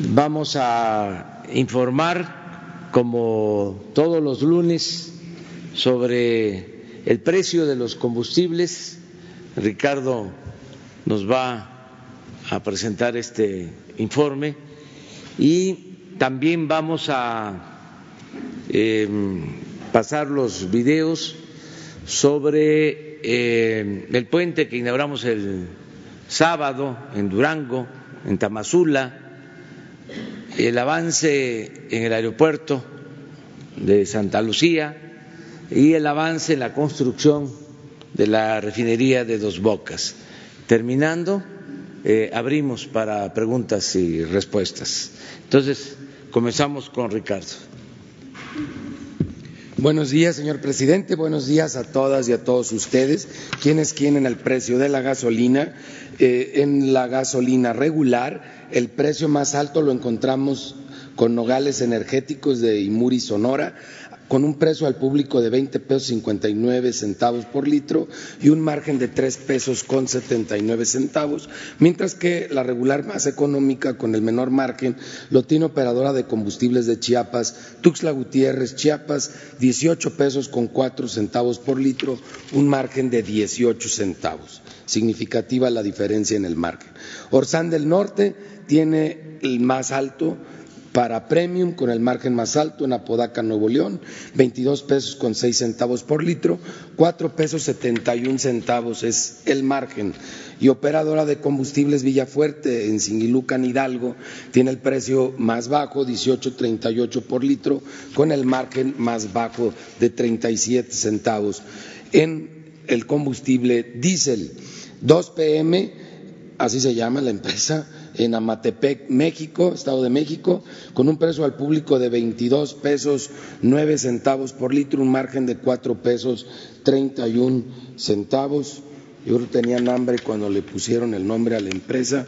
vamos a informar, como todos los lunes, sobre el precio de los combustibles. Ricardo nos va a presentar este informe y también vamos a em, pasar los videos sobre em, el puente que inauguramos el sábado en Durango, en Tamazula, el avance en el aeropuerto de Santa Lucía y el avance en la construcción de la refinería de Dos Bocas. Terminando, eh, abrimos para preguntas y respuestas. Entonces, comenzamos con Ricardo. Buenos días, señor presidente. Buenos días a todas y a todos ustedes. Quienes quieren el precio de la gasolina, eh, en la gasolina regular, el precio más alto lo encontramos con nogales energéticos de Imuri, Sonora, con un precio al público de 20 pesos 59 centavos por litro y un margen de 3 pesos con 79 centavos, mientras que la regular más económica con el menor margen lo tiene operadora de combustibles de Chiapas, Tuxtla Gutiérrez, Chiapas, 18 pesos con 4 centavos por litro, un margen de 18 centavos. Significativa la diferencia en el margen. Orsán del Norte tiene el más alto para Premium con el margen más alto en Apodaca, Nuevo León, 22 pesos con 6 centavos por litro, 4 pesos 71 centavos es el margen. Y operadora de combustibles Villafuerte en Singilucan, Hidalgo, tiene el precio más bajo, 18.38 por litro, con el margen más bajo de 37 centavos. En el combustible diésel, 2 PM, así se llama la empresa, en Amatepec, México, Estado de México, con un precio al público de 22 pesos 9 centavos por litro, un margen de 4 pesos 31 centavos. Yo creo que tenían hambre cuando le pusieron el nombre a la empresa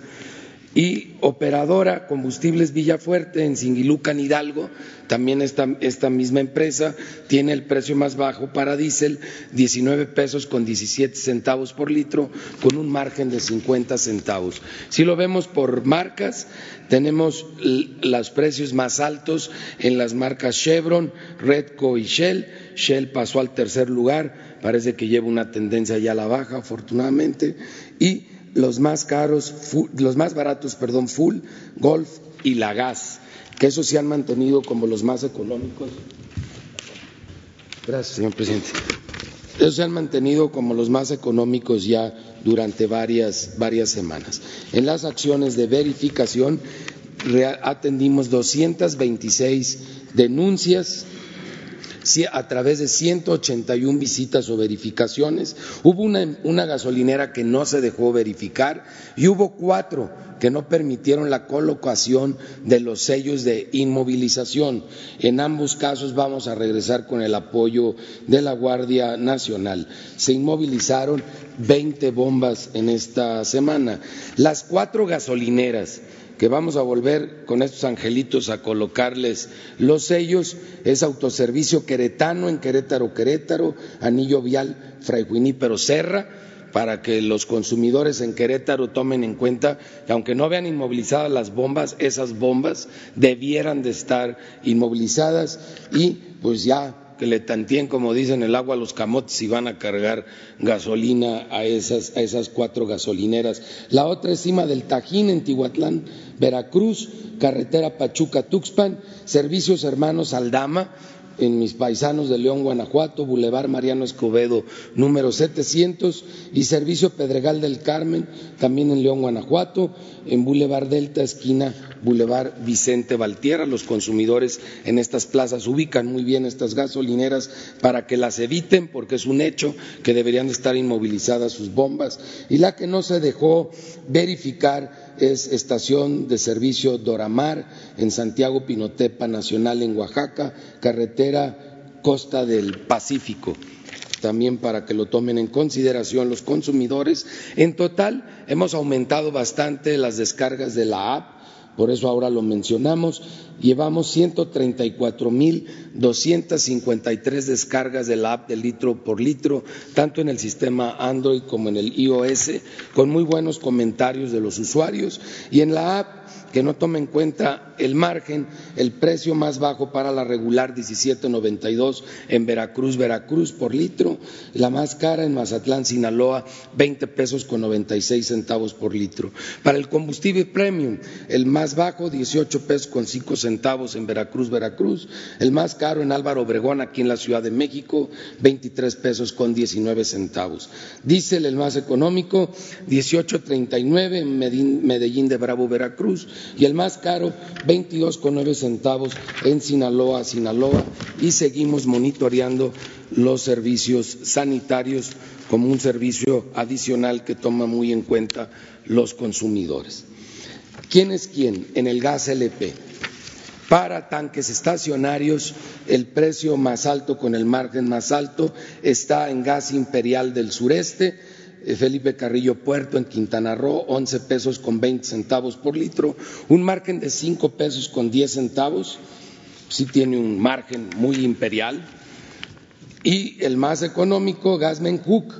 y operadora Combustibles Villafuerte en Singilucan, Hidalgo, también esta, esta, misma empresa tiene el precio más bajo para diésel, 19 pesos con 17 centavos por litro, con un margen de 50 centavos. Si lo vemos por marcas, tenemos los precios más altos en las marcas Chevron, Redco y Shell. Shell pasó al tercer lugar, parece que lleva una tendencia ya a la baja, afortunadamente, y los más caros, los más baratos, perdón, Full, Golf y la Gas, que esos se han mantenido como los más económicos. Gracias, señor presidente. Esos se han mantenido como los más económicos ya durante varias, varias semanas. En las acciones de verificación atendimos 226 denuncias a través de 181 visitas o verificaciones. Hubo una, gasolinera que no se dejó verificar y hubo cuatro que no permitieron la colocación de los sellos de inmovilización. En ambos casos vamos a regresar con el apoyo de la Guardia Nacional. Se inmovilizaron 20 bombas en esta semana. Las cuatro gasolineras que vamos a volver con estos angelitos a colocarles los sellos. Es Autoservicio Queretano en Querétaro, Querétaro, Anillo Vial, Fray Junípero Serra, para que los consumidores en Querétaro tomen en cuenta que aunque no vean inmovilizadas las bombas, esas bombas debieran de estar inmovilizadas y pues ya que le tantien, como dicen, el agua a los camotes y van a cargar gasolina a esas, a esas cuatro gasolineras. La otra es cima del Tajín en Tihuatlán, Veracruz, carretera Pachuca-Tuxpan, servicios hermanos Aldama, en mis paisanos de León, Guanajuato, Boulevard Mariano Escobedo, número 700, y Servicio Pedregal del Carmen, también en León, Guanajuato, en Boulevard Delta, esquina Boulevard Vicente Valtierra. Los consumidores en estas plazas ubican muy bien estas gasolineras para que las eviten, porque es un hecho que deberían estar inmovilizadas sus bombas. Y la que no se dejó verificar es estación de servicio Doramar en Santiago Pinotepa Nacional en Oaxaca, carretera Costa del Pacífico también para que lo tomen en consideración los consumidores. En total, hemos aumentado bastante las descargas de la app por eso ahora lo mencionamos. Llevamos 134.253 descargas de la app de litro por litro, tanto en el sistema Android como en el iOS, con muy buenos comentarios de los usuarios. Y en la app que no toma en cuenta el margen, el precio más bajo para la regular 17.92 en Veracruz, Veracruz por litro, la más cara en Mazatlán, Sinaloa, 20 pesos con 96 centavos por litro. Para el combustible premium, el más bajo 18 pesos con 5 centavos en Veracruz, Veracruz, el más caro en Álvaro Obregón, aquí en la Ciudad de México, 23 pesos con 19 centavos. Diésel, el más económico, 18.39 en Medellín de Bravo, Veracruz, y el más caro, 22,9 centavos en Sinaloa, Sinaloa, y seguimos monitoreando los servicios sanitarios como un servicio adicional que toma muy en cuenta los consumidores. ¿Quién es quién en el gas LP? Para tanques estacionarios, el precio más alto con el margen más alto está en gas imperial del sureste, Felipe Carrillo Puerto en Quintana Roo, 11 pesos con 20 centavos por litro, un margen de 5 pesos con 10 centavos, sí tiene un margen muy imperial. Y el más económico, Gasmen Hook,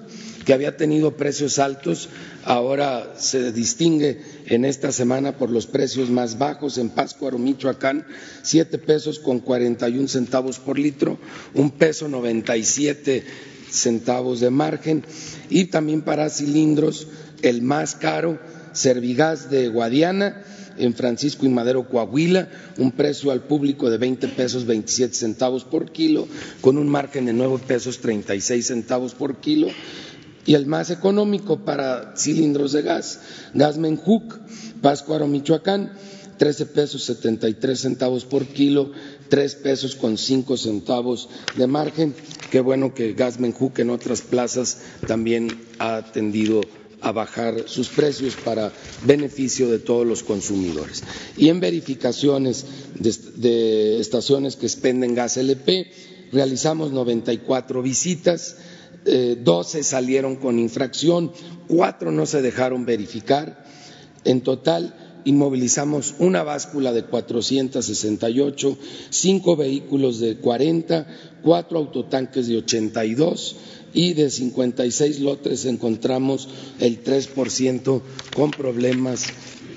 que había tenido precios altos, ahora se distingue en esta semana por los precios más bajos en Pátzcuaro, Michoacán, siete pesos con 41 centavos por litro, un peso 97 centavos de margen y también para cilindros el más caro, Servigas de Guadiana, en Francisco y Madero, Coahuila, un precio al público de 20 pesos 27 centavos por kilo, con un margen de 9 pesos 36 centavos por kilo. Y el más económico para cilindros de gas, Gasmenjuc, Páscuaro, Michoacán, 13 pesos 73 centavos por kilo, 3 pesos con 5 centavos de margen. Qué bueno que Gasmenjuc en otras plazas también ha atendido a bajar sus precios para beneficio de todos los consumidores. Y en verificaciones de, estaciones que expenden gas LP, realizamos 94 visitas, eh, 12 salieron con infracción, cuatro no se dejaron verificar. En total, inmovilizamos una báscula de 468, cinco vehículos de 40, cuatro autotanques de 82 y de 56 lotes encontramos el 3% con problemas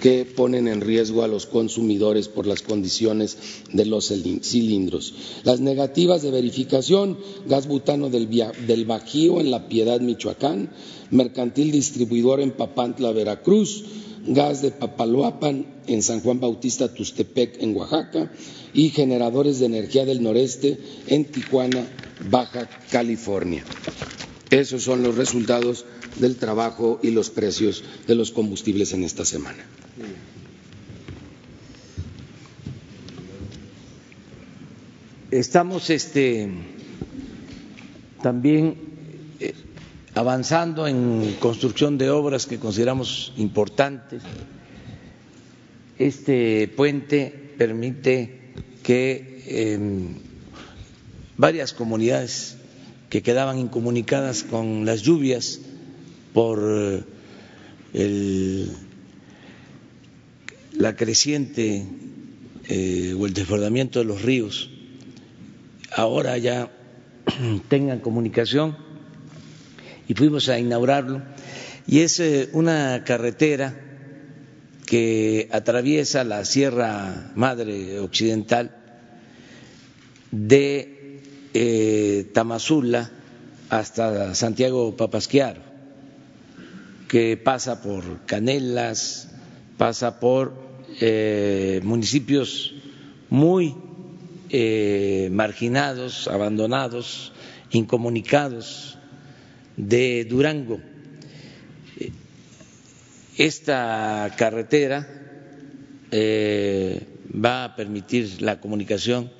que ponen en riesgo a los consumidores por las condiciones de los cilindros. Las negativas de verificación, gas butano del, del Bajío en La Piedad, Michoacán, mercantil distribuidor en Papantla, Veracruz, gas de Papaloapan en San Juan Bautista, Tustepec, en Oaxaca, y generadores de energía del noreste en Tijuana, Baja California. Esos son los resultados del trabajo y los precios de los combustibles en esta semana. Estamos este, también avanzando en construcción de obras que consideramos importantes. Este puente permite que em, varias comunidades que quedaban incomunicadas con las lluvias por el, la creciente eh, o el desbordamiento de los ríos, ahora ya tengan comunicación y fuimos a inaugurarlo. Y es eh, una carretera que atraviesa la Sierra Madre Occidental de eh, Tamazula hasta Santiago Papasquiaro, que pasa por Canelas, pasa por eh, municipios muy marginados, abandonados, incomunicados, de Durango. Esta carretera eh, va a permitir la comunicación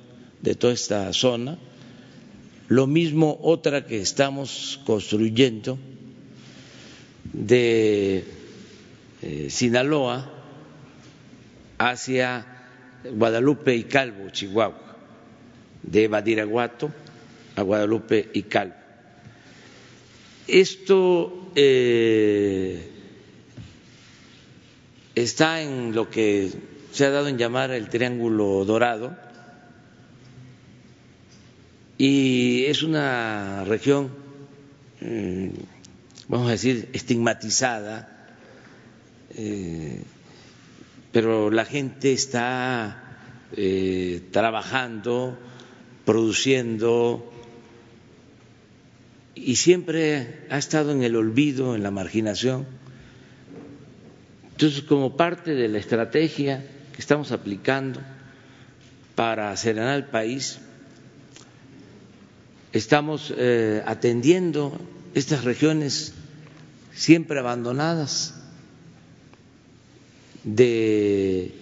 de toda esta zona. Lo mismo otra que estamos construyendo de eh, Sinaloa hacia Guadalupe y Calvo, Chihuahua, de Badiraguato a Guadalupe y Calvo esto eh, está en lo que se ha dado en llamar el Triángulo Dorado. Y es una región, mm, vamos a decir, estigmatizada, eh, pero la gente está eh, trabajando, produciendo y siempre ha estado en el olvido, en la marginación. Entonces, como parte de la estrategia que estamos aplicando para serenar el país, estamos eh, atendiendo estas regiones siempre abandonadas de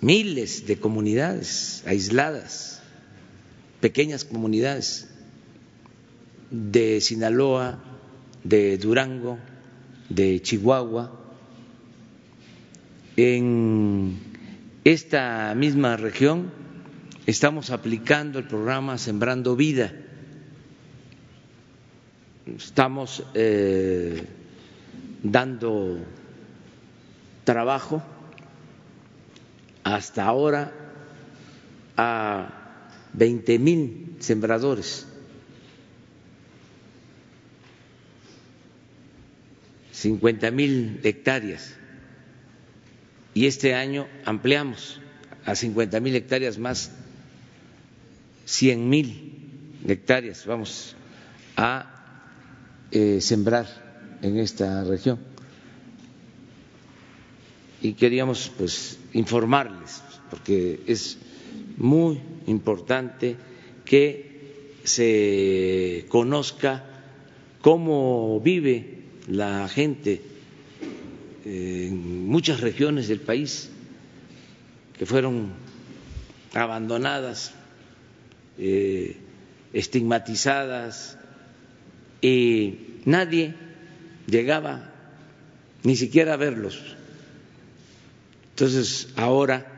miles de comunidades aisladas, pequeñas comunidades de Sinaloa, de Durango, de Chihuahua. En esta misma región estamos aplicando el programa Sembrando Vida. Estamos eh, dando trabajo hasta ahora a 20 mil sembradores. 50 mil hectáreas y este año ampliamos a 50 mil hectáreas más 100 mil hectáreas vamos a eh, sembrar en esta región. Y queríamos pues informarles, porque es muy importante que se conozca cómo vive la gente en muchas regiones del país que fueron abandonadas eh, estigmatizadas y nadie llegaba ni siquiera a verlos. Entonces ahora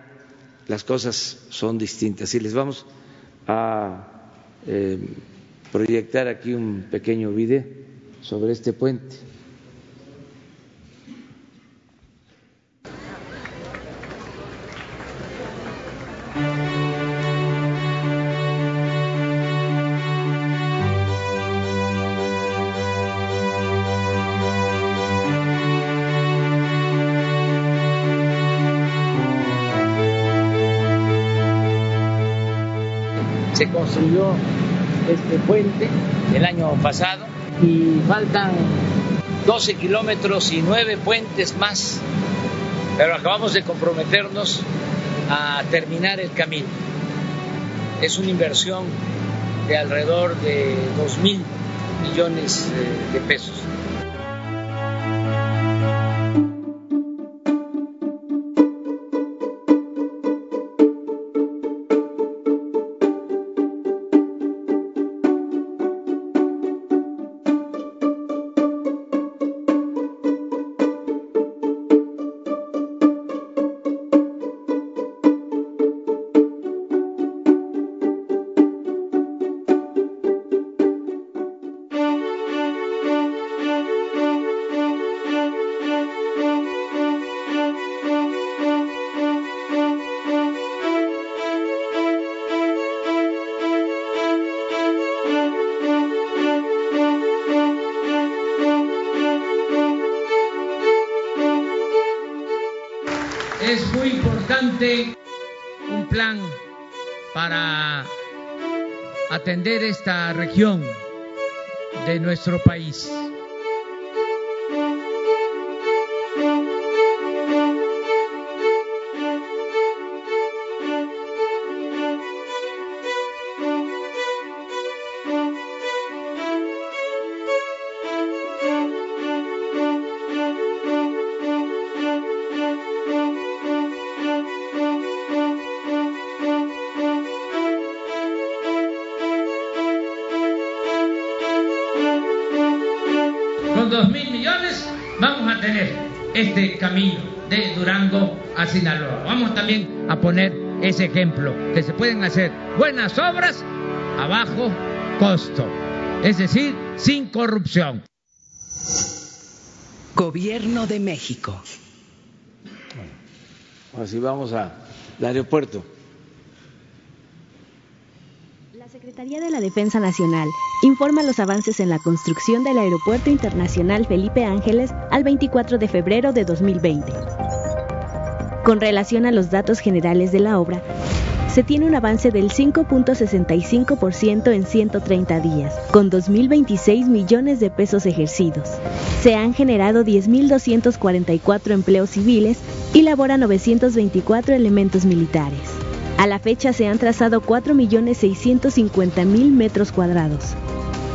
las cosas son distintas y les vamos a eh, proyectar aquí un pequeño video sobre este puente. Este puente el año pasado y faltan 12 kilómetros y nueve puentes más, pero acabamos de comprometernos a terminar el camino. Es una inversión de alrededor de 2 mil millones eh, de pesos. Atender esta región de nuestro país. Vamos a tener este camino de Durango a Sinaloa. Vamos también a poner ese ejemplo, que se pueden hacer buenas obras a bajo costo, es decir, sin corrupción. Gobierno de México. Así vamos al aeropuerto. La Secretaría de la Defensa Nacional informa los avances en la construcción del Aeropuerto Internacional Felipe Ángeles al 24 de febrero de 2020. Con relación a los datos generales de la obra, se tiene un avance del 5.65% en 130 días, con 2.026 millones de pesos ejercidos. Se han generado 10.244 empleos civiles y labora 924 elementos militares. A la fecha se han trazado 4.650.000 metros cuadrados.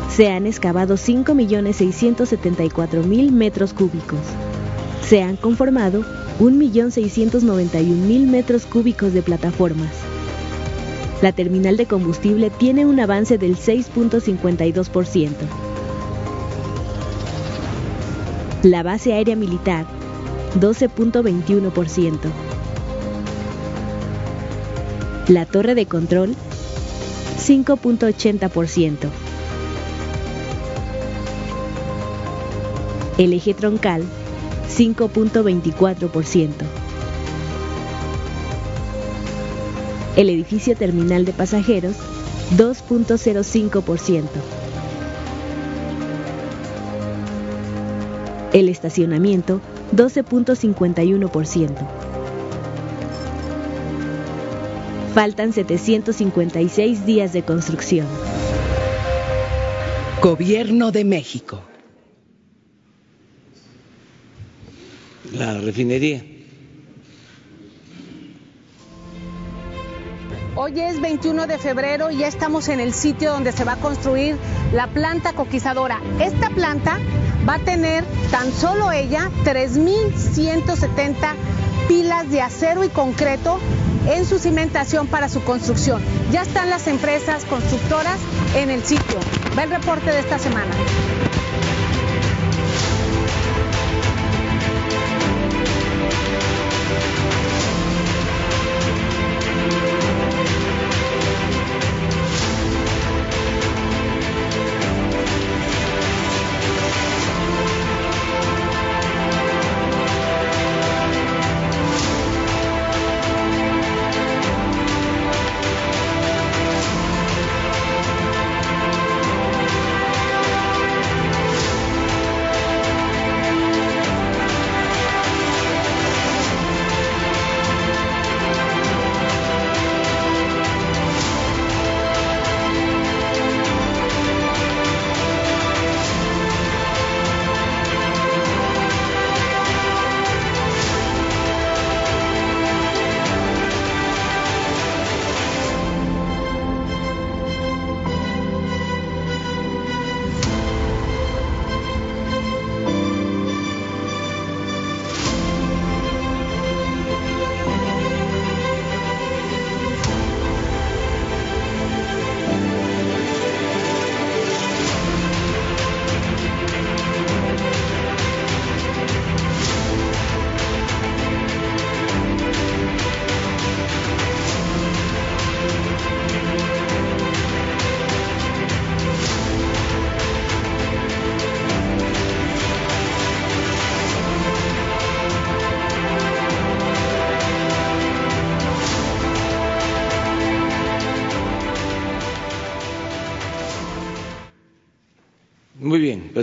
Se han excavado 5.674.000 metros cúbicos. Se han conformado 1.691.000 metros cúbicos de plataformas. La terminal de combustible tiene un avance del 6.52%. La base aérea militar, 12.21%. La torre de control, 5.80%. El eje troncal, 5.24%. El edificio terminal de pasajeros, 2.05%. El estacionamiento, 12.51%. Faltan 756 días de construcción. Gobierno de México. La refinería. Hoy es 21 de febrero y ya estamos en el sitio donde se va a construir la planta coquizadora. Esta planta va a tener tan solo ella 3.170 pilas de acero y concreto en su cimentación para su construcción. Ya están las empresas constructoras en el sitio. Va el reporte de esta semana.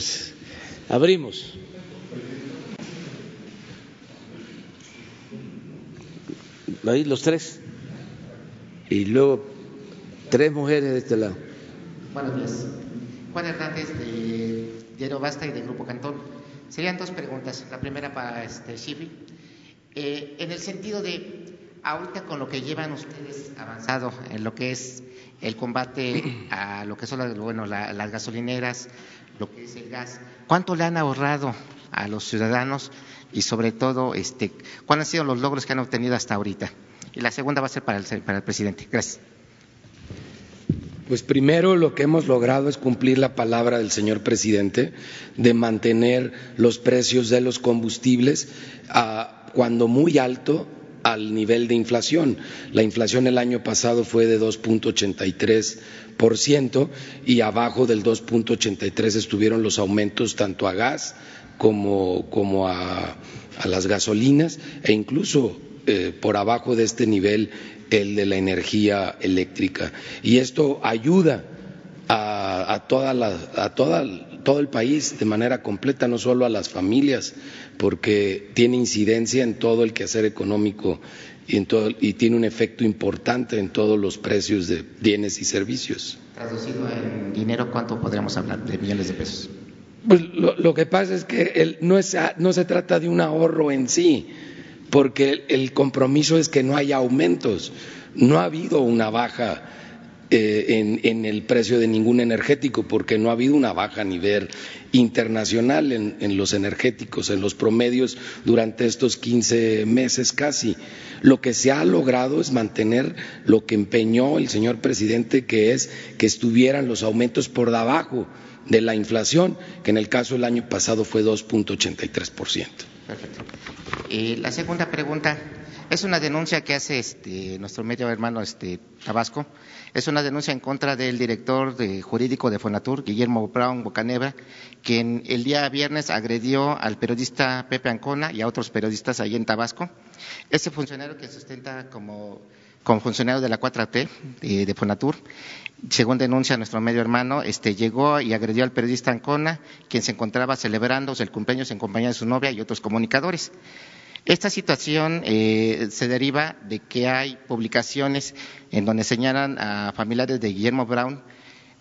Pues abrimos. Los tres. Y luego tres mujeres de este lado. Buenos días. Juan Hernández de Diario Basta y del Grupo Cantón. Serían dos preguntas. La primera para este Shifi. Eh, en el sentido de, ahorita con lo que llevan ustedes avanzado en lo que es el combate a lo que son las, las gasolineras, lo que es el gas, ¿cuánto le han ahorrado a los ciudadanos y sobre todo, este, cuáles han sido los logros que han obtenido hasta ahorita? Y la segunda va a ser para el, presidente. Gracias. Pues primero lo que hemos logrado es cumplir la palabra del señor presidente de mantener los precios de los combustibles a, cuando muy alto al nivel de inflación. La inflación el año pasado fue de 2.83% y abajo del 2.83 estuvieron los aumentos tanto a gas como, como a, a las gasolinas e incluso eh, por abajo de este nivel el de la energía eléctrica. Y esto ayuda a, a, toda la, a toda, todo el país de manera completa, no solo a las familias, porque tiene incidencia en todo el quehacer económico y, en todo, y tiene un efecto importante en todos los precios de bienes y servicios. Traducido en dinero, ¿cuánto podríamos hablar de millones de pesos? Pues lo, lo que pasa es que el, no, es, no se trata de un ahorro en sí, porque el, el compromiso es que no haya aumentos. No ha habido una baja eh, en, en, el precio de ningún energético, porque no ha habido una baja a nivel internacional en, en, los energéticos, en los promedios durante estos 15 meses casi. Lo que se ha logrado es mantener lo que empeñó el señor presidente, que es que estuvieran los aumentos por debajo de la inflación, que en el caso del año pasado fue 2.83%. Perfecto. Y la segunda pregunta es una denuncia que hace este, nuestro medio hermano este, Tabasco. Es una denuncia en contra del director de, jurídico de Fonatur, Guillermo Brown Bocanebra, quien el día viernes agredió al periodista Pepe Ancona y a otros periodistas allí en Tabasco. Ese funcionario que sustenta como, funcionario de la 4T de, de Fonatur según denuncia nuestro medio hermano, este, llegó y agredió al periodista Ancona, quien se encontraba celebrando el cumpleaños en compañía de su novia y otros comunicadores. Esta situación eh, se deriva de que hay publicaciones en donde señalan a familiares de Guillermo Brown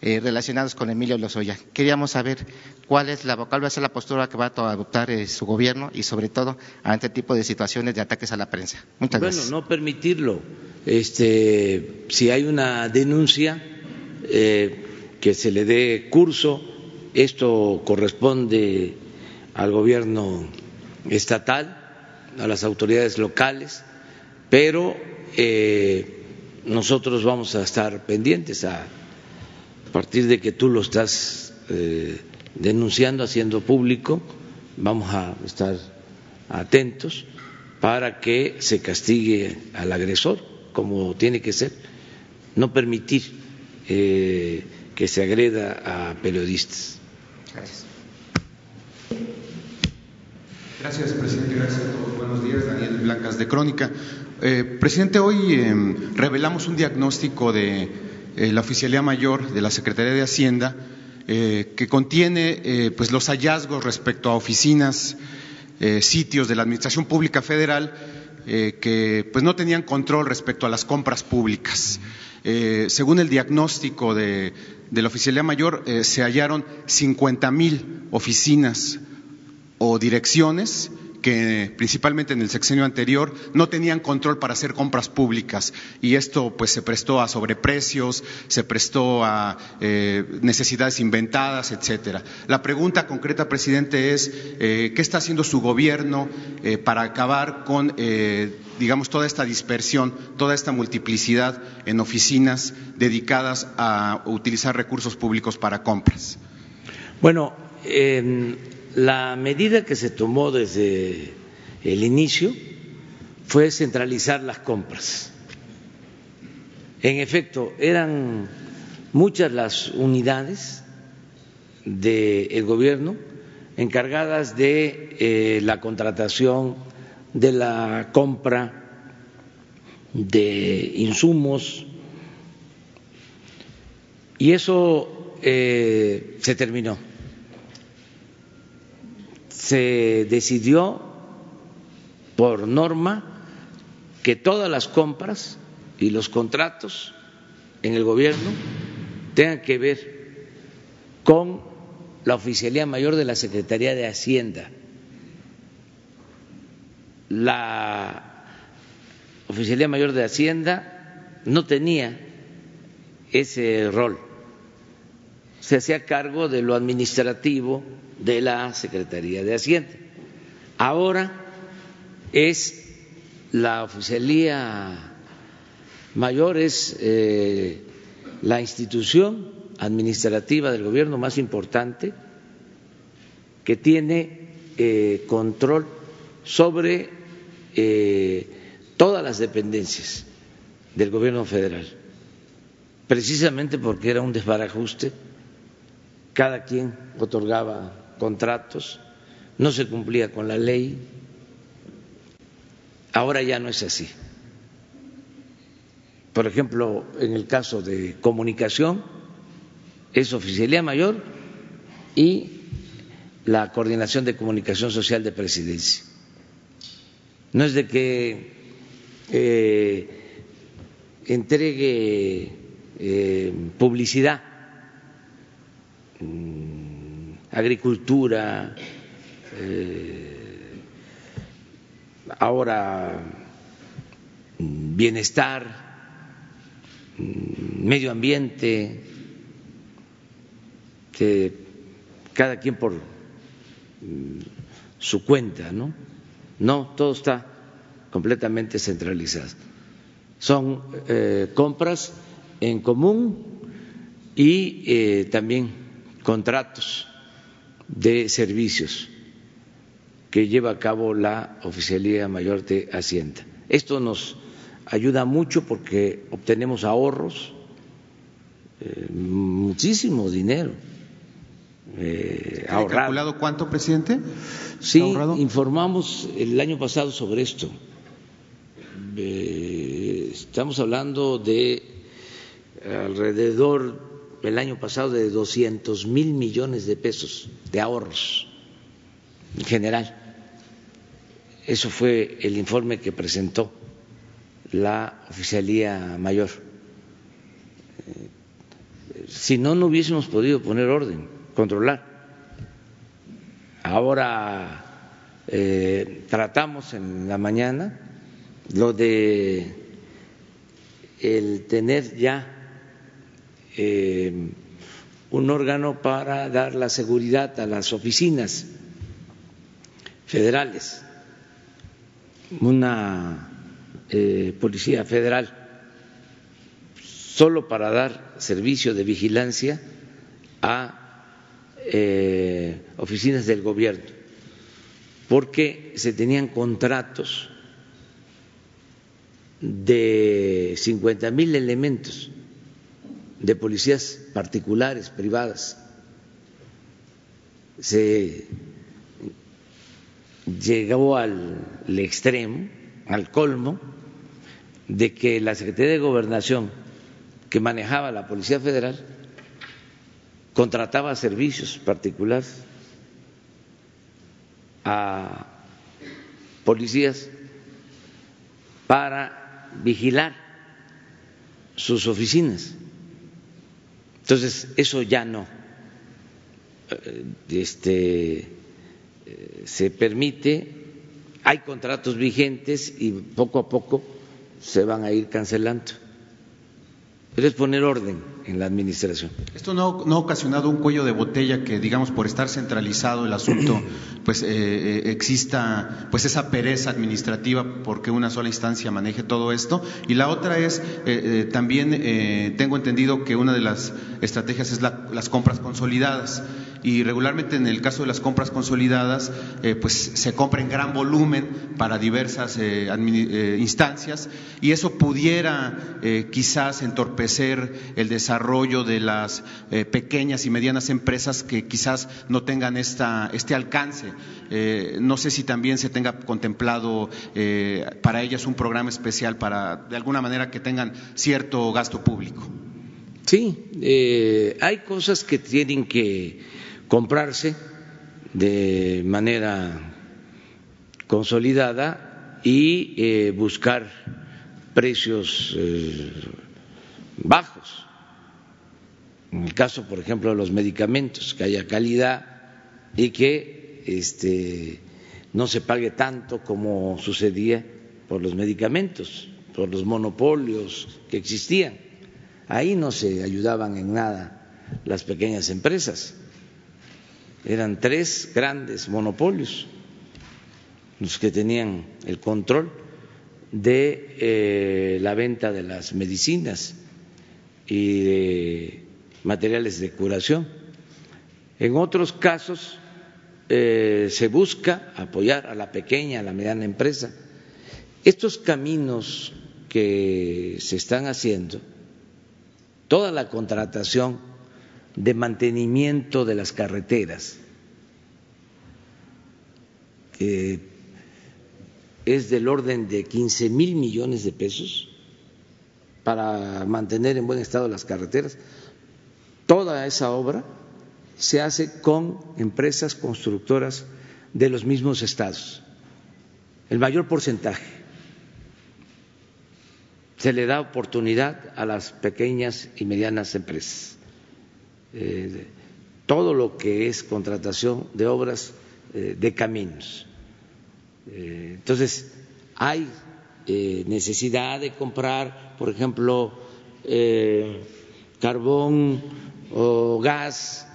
eh, relacionados con Emilio Lozoya. Queríamos saber cuál es la cuál va a ser la postura que va a adoptar eh, su gobierno y sobre todo ante este tipo de situaciones de ataques a la prensa. Muchas bueno, gracias. no permitirlo. Este, si hay una denuncia eh, que se le dé curso, esto corresponde al gobierno estatal a las autoridades locales, pero eh, nosotros vamos a estar pendientes a, partir de que tú lo estás eh, denunciando, haciendo público, vamos a estar atentos para que se castigue al agresor como tiene que ser, no permitir eh, que se agreda a periodistas. Gracias. Gracias, presidente. Gracias a todos. Buenos días. Daniel Blancas, de Crónica. Eh, presidente, hoy eh, revelamos un diagnóstico de eh, la Oficialía Mayor de la Secretaría de Hacienda eh, que contiene pues los hallazgos respecto a oficinas, sitios de la Administración Pública Federal que pues no tenían control respecto a las compras públicas. según el diagnóstico de, de la Oficialía Mayor, se hallaron 50 mil oficinas o direcciones que principalmente en el sexenio anterior no tenían control para hacer compras públicas y esto pues se prestó a sobreprecios, se prestó a eh, necesidades inventadas, etcétera. La pregunta concreta, presidente, es eh, qué está haciendo su gobierno eh, para acabar con digamos toda esta dispersión, toda esta multiplicidad en oficinas dedicadas a utilizar recursos públicos para compras. Bueno. La medida que se tomó desde el inicio fue centralizar las compras. En efecto, eran muchas las unidades del gobierno encargadas de eh, la contratación, de la compra de insumos, y eso eh, se terminó se decidió por norma que todas las compras y los contratos en el gobierno tengan que ver con la Oficialía Mayor de la Secretaría de Hacienda. La Oficialía Mayor de Hacienda no tenía ese rol, se hacía cargo de lo administrativo, de la Secretaría de Hacienda. Ahora es la oficialía mayor, es eh, la institución administrativa del gobierno más importante que tiene eh, control sobre eh, todas las dependencias del gobierno federal, precisamente porque era un desbarajuste, cada quien otorgaba contratos, no se cumplía con la ley, Ahora ya no es así. Por ejemplo, en el caso de comunicación, es oficialía mayor y la coordinación de comunicación social de presidencia. No es de que eh, entregue eh, publicidad, agricultura, eh, ahora mm, bienestar, mm, medio ambiente, que cada quien por su cuenta, ¿no? No, todo está completamente centralizado. Son eh, compras en común y eh, también contratos de servicios que lleva a cabo la Oficialía Mayor de Hacienda. Esto nos ayuda mucho porque obtenemos ahorros, eh, muchísimo dinero eh, calculado cuánto, presidente? Sí, informamos el año pasado sobre esto. Eh, estamos hablando de alrededor el año pasado de 200 mil millones de pesos de ahorros en general. Eso fue el informe que presentó la Oficialía Mayor. Eh, si no, no hubiésemos podido poner orden controlar. Ahora eh, tratamos en la mañana lo de el tener ya eh, un órgano para dar la seguridad a las oficinas federales, una eh, policía federal, solo para dar servicio de vigilancia a eh, oficinas del gobierno, porque se tenían contratos de 50 mil elementos de policías particulares, privadas. Se llegó al extremo, al colmo, de que la Secretaría de Gobernación, que manejaba la Policía Federal, contrataba servicios particulares a policías para vigilar sus oficinas. Entonces, eso ya no. Eh, este, eh, se permite, hay contratos vigentes y poco a poco se van a ir cancelando pero es poner orden en la administración. ¿Esto no, no, ha ocasionado un cuello de botella que, digamos, por estar centralizado el asunto, pues eh, eh, exista pues esa pereza administrativa porque una sola instancia maneje todo esto? Y la otra es, eh, también tengo entendido que una de las estrategias es las compras consolidadas y regularmente en el caso de las compras consolidadas, eh, pues se compra en gran volumen para diversas eh, eh, instancias y eso pudiera quizás entorpecer el desarrollo de las pequeñas y medianas empresas que quizás no tengan esta, este alcance. no sé si también se tenga contemplado para ellas un programa especial para, de alguna manera, que tengan cierto gasto público. Sí, hay cosas que tienen que comprarse de manera consolidada y eh, buscar precios eh, bajos. En el caso, por ejemplo, de los medicamentos, que haya calidad y que este, no se pague tanto como sucedía por los medicamentos, por los monopolios que existían. Ahí no se ayudaban en nada las pequeñas empresas eran tres grandes monopolios los que tenían el control de eh, la venta de las medicinas y de materiales de curación. En otros casos eh, se busca apoyar a la pequeña, a la mediana empresa. Estos caminos que se están haciendo, toda la contratación de mantenimiento de las carreteras, es del orden de 15 mil millones de pesos para mantener en buen estado las carreteras. Toda esa obra se hace con empresas constructoras de los mismos estados, el mayor porcentaje. Se le da oportunidad a las pequeñas y medianas empresas. Eh, todo lo que es contratación de obras eh, de caminos. Eh, entonces, hay necesidad de comprar, por ejemplo, carbón o gas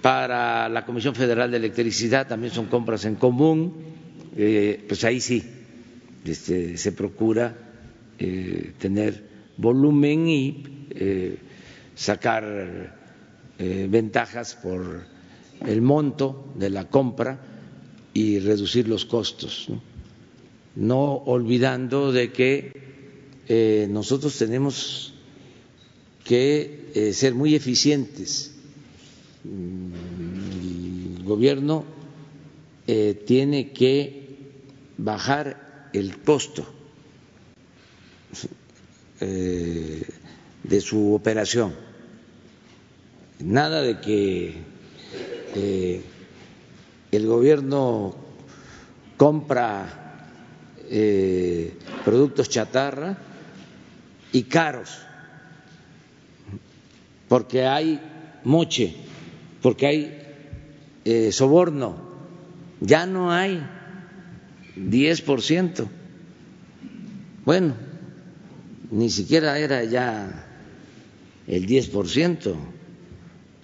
para la Comisión Federal de Electricidad, también son compras en común, pues ahí sí este, se procura tener volumen y sacar eh, ventajas por el monto de la compra y reducir los costos, no, olvidando de que eh, nosotros tenemos que eh, ser muy eficientes. Mm, el gobierno tiene que bajar el costo de su operación nada de que eh, el gobierno compra eh, productos chatarra y caros, porque hay moche, porque hay eh, soborno, ya no hay 10%. Bueno, ni siquiera era ya el 10%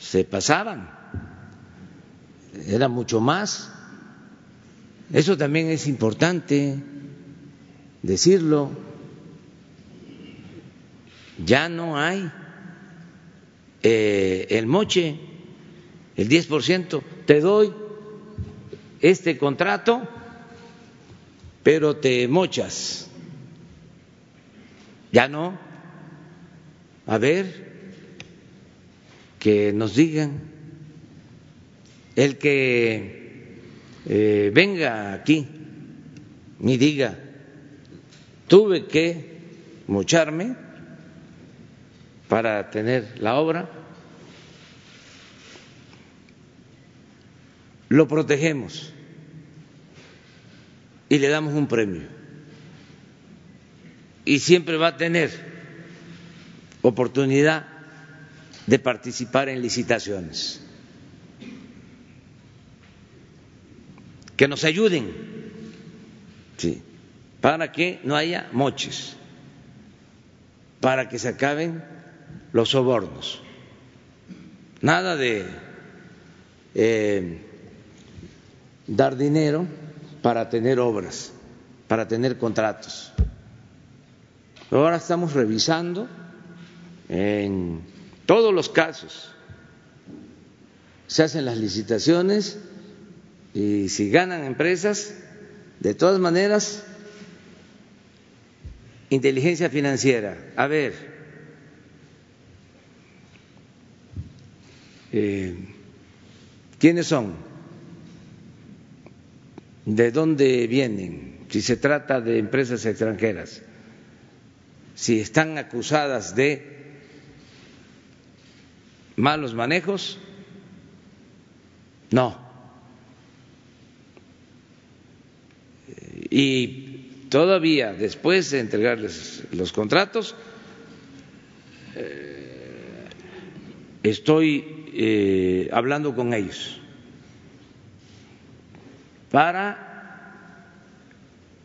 se pasaban, era mucho más. Eso también es importante decirlo. Ya no hay eh, el moche, el 10%, te doy este contrato, pero te mochas. Ya no. A ver, que nos digan, el que eh, venga aquí y diga, tuve que mocharme para tener la obra, lo protegemos y le damos un premio. Y siempre va a tener oportunidad de participar en licitaciones. Que nos ayuden, sí, para que no haya moches, para que se acaben los sobornos. Nada de eh, dar dinero para tener obras, para tener contratos. Ahora estamos revisando en todos los casos se hacen las licitaciones y si ganan empresas, de todas maneras, inteligencia financiera. A ver, eh, ¿quiénes son? ¿De dónde vienen? Si se trata de empresas extranjeras, si están acusadas de malos manejos, no. Y todavía después de entregarles los contratos, eh, estoy eh, hablando con ellos para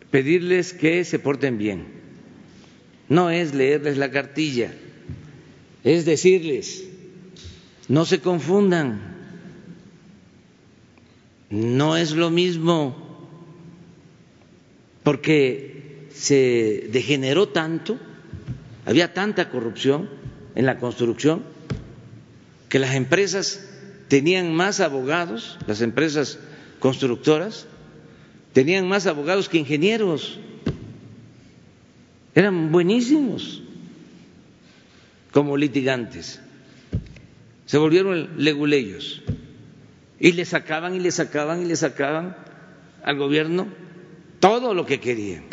pedirles que se porten bien. No es leerles la cartilla, es decirles, no se confundan, no es lo mismo, porque se degeneró tanto, había tanta corrupción en la construcción, que las empresas tenían más abogados, las empresas constructoras, tenían más abogados que ingenieros, eran buenísimos como litigantes se volvieron leguleyos y le sacaban y le sacaban y le sacaban al gobierno todo lo que querían.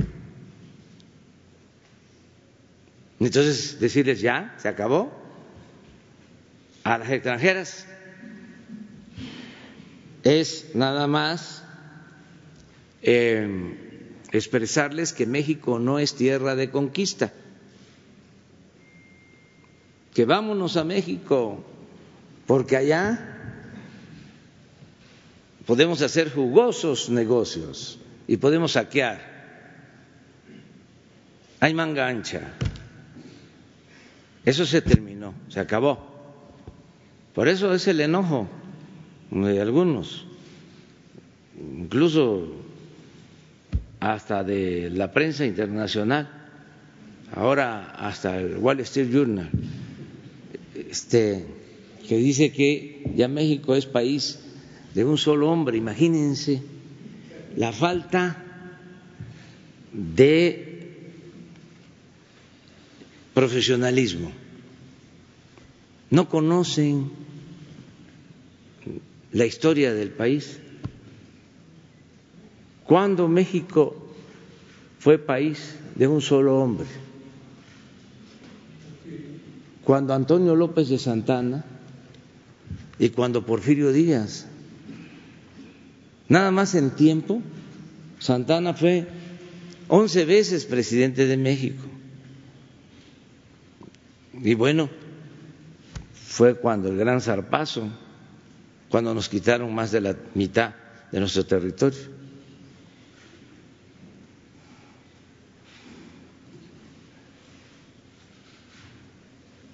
Entonces, decirles ya, se acabó. A las extranjeras es nada más eh, expresarles que México no es tierra de conquista, que vámonos a México, porque allá podemos hacer jugosos negocios y podemos saquear. Hay manga ancha. Eso se terminó, se acabó. Por eso es el enojo de algunos, incluso hasta de la prensa internacional, ahora hasta el Wall Street Journal, este, que dice que ya México es país de un solo hombre. Imagínense la falta de profesionalismo. No conocen la historia del país. Cuando México fue país de un solo hombre? Cuando Antonio López de Santana y cuando Porfirio Díaz Nada más en tiempo, Santana fue once veces presidente de México. Y bueno, fue cuando el gran zarpazo, cuando nos quitaron más de la mitad de nuestro territorio.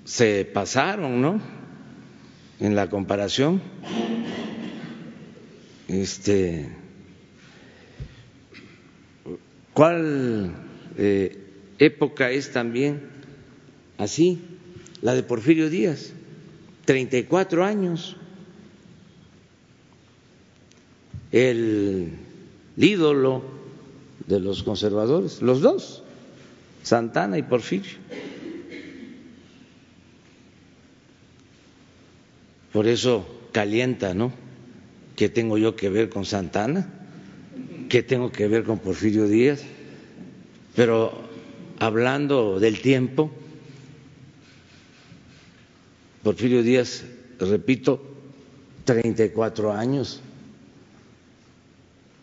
Se pasaron, ¿no? En la comparación este, ¿Cuál eh, época es también así? La de Porfirio Díaz, 34 años. El ídolo de los conservadores, los dos, Santana y Porfirio. Por eso calienta, ¿no? ¿Qué tengo yo que ver con Santana? ¿Qué tengo que ver con Porfirio Díaz? Pero hablando del tiempo, Porfirio Díaz, repito, 34 años.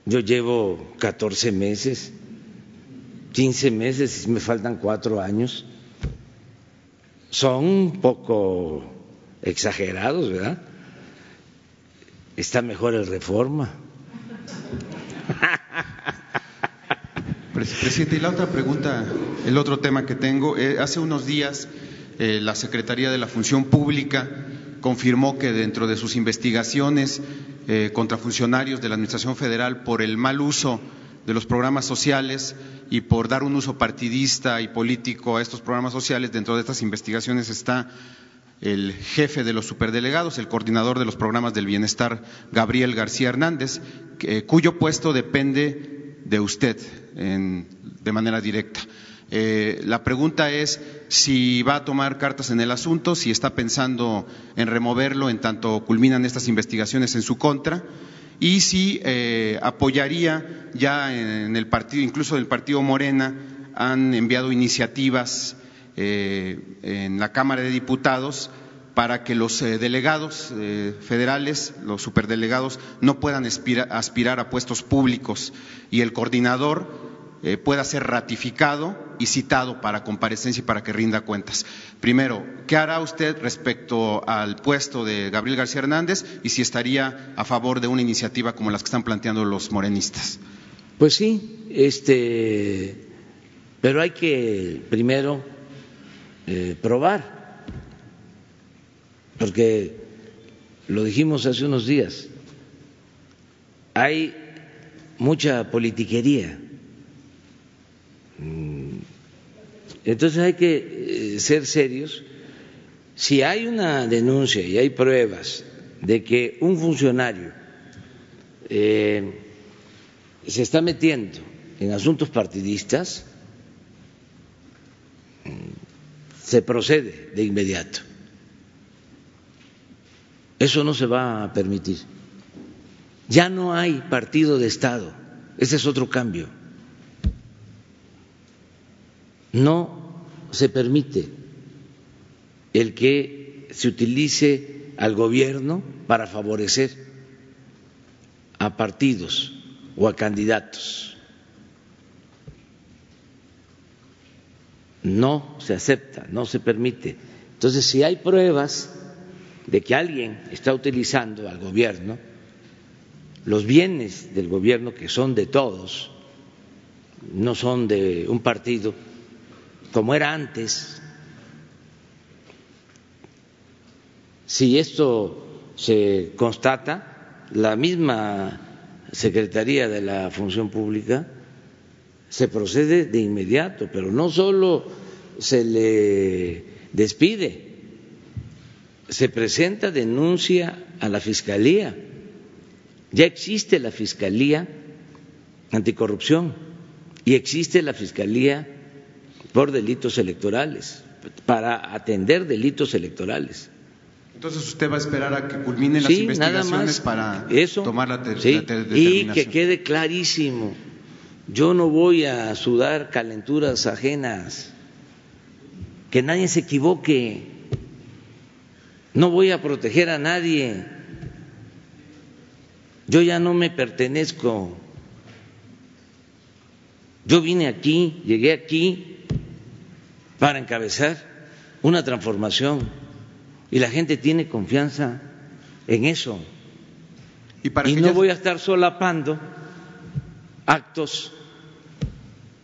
Yo llevo 14 meses, 15 meses y me faltan cuatro años. Son un poco exagerados, ¿verdad? está mejor el reforma. Presidente, y la otra pregunta, el otro tema que tengo, eh, hace unos días eh, la Secretaría de la Función Pública confirmó que dentro de sus investigaciones eh, contra funcionarios de la Administración Federal por el mal uso de los programas sociales y por dar un uso partidista y político a estos programas sociales, dentro de estas investigaciones está el jefe de los superdelegados, el coordinador de los programas del bienestar, Gabriel García Hernández, cuyo puesto depende de usted de manera directa. Eh, la pregunta es si va a tomar cartas en el asunto, si está pensando en removerlo en tanto culminan estas investigaciones en su contra y si eh, apoyaría ya en el partido, incluso del partido Morena, han enviado iniciativas en la Cámara de Diputados para que los eh, delegados eh, federales, los superdelegados, no puedan aspirar a puestos públicos y el coordinador pueda ser ratificado y citado para comparecencia y para que rinda cuentas. Primero, ¿qué hará usted respecto al puesto de Gabriel García Hernández y si estaría a favor de una iniciativa como las que están planteando los morenistas? Pues sí, este, pero hay que primero eh, probar, porque lo dijimos hace unos días, hay mucha politiquería. Mm, entonces hay que eh, ser serios. Si hay una denuncia y hay pruebas de que un funcionario eh, se está metiendo en asuntos partidistas, se procede de inmediato. Eso no se va a permitir. Ya no hay partido de Estado. Ese es otro cambio. No se permite el que se utilice al gobierno para favorecer a partidos o a candidatos. No se acepta, no se permite. Entonces, si hay pruebas de que alguien está utilizando al gobierno, los bienes del gobierno que son de todos, no son de un partido, como era antes, si esto se constata, la misma Secretaría de la Función Pública se procede de inmediato, pero no solo se le despide, se presenta denuncia a la Fiscalía. Ya existe la Fiscalía anticorrupción y existe la Fiscalía por delitos electorales, para atender delitos electorales. Entonces usted va a esperar a que culminen las investigaciones para tomar la, determinación. Y que quede clarísimo, yo no voy a sudar calenturas ajenas, que nadie se equivoque, no voy a proteger a nadie, yo ya no me pertenezco, yo vine aquí, llegué aquí para encabezar una transformación. Y la gente tiene confianza en eso. Y, no voy a estar solapando actos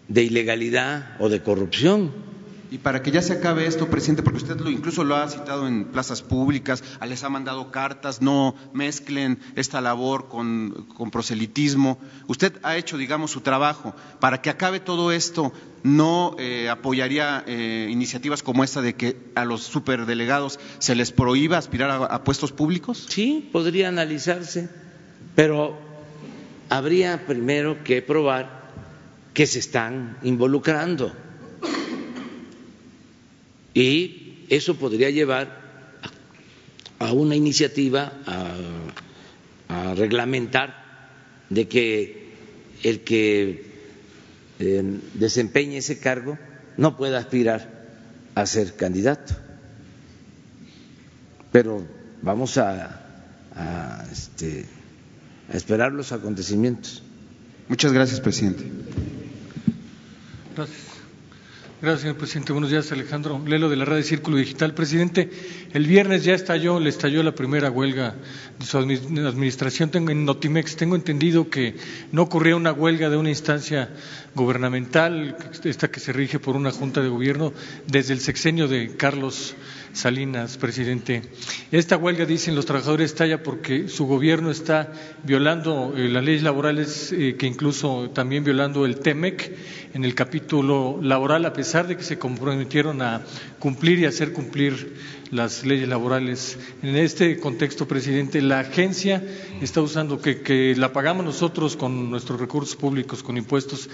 de ilegalidad o de corrupción. Y para que ya se acabe esto, presidente, porque usted lo, incluso lo ha citado en plazas públicas, les ha mandado cartas, no mezclen esta labor con, proselitismo. Usted ha hecho, digamos, su trabajo. Para que acabe todo esto, ¿no eh, apoyaría eh, iniciativas como esta de que a los superdelegados se les prohíba aspirar a puestos públicos? Sí, podría analizarse, pero habría primero que probar que se están involucrando y eso podría llevar a una iniciativa a, reglamentar de que el que eh, desempeñe ese cargo no pueda aspirar a ser candidato. Pero vamos a, a, este, a esperar los acontecimientos. Muchas gracias, presidente. Gracias. Gracias, señor presidente. Buenos días, Alejandro Lelo de la Red Círculo Digital. Presidente, el viernes ya estalló, le estalló la primera huelga de su administración tengo, en Notimex. Tengo entendido que no ocurría una huelga de una instancia gubernamental, esta que se rige por una junta de gobierno, desde el sexenio de Carlos Salinas, presidente. Esta huelga, dicen los trabajadores, estalla porque su gobierno está violando eh, las leyes laborales, eh, que incluso también violando el TEMEC en el capítulo laboral, a pesar de que se comprometieron a cumplir y hacer cumplir las leyes laborales. En este contexto, presidente, la agencia está usando, que, la pagamos nosotros con nuestros recursos públicos, con impuestos,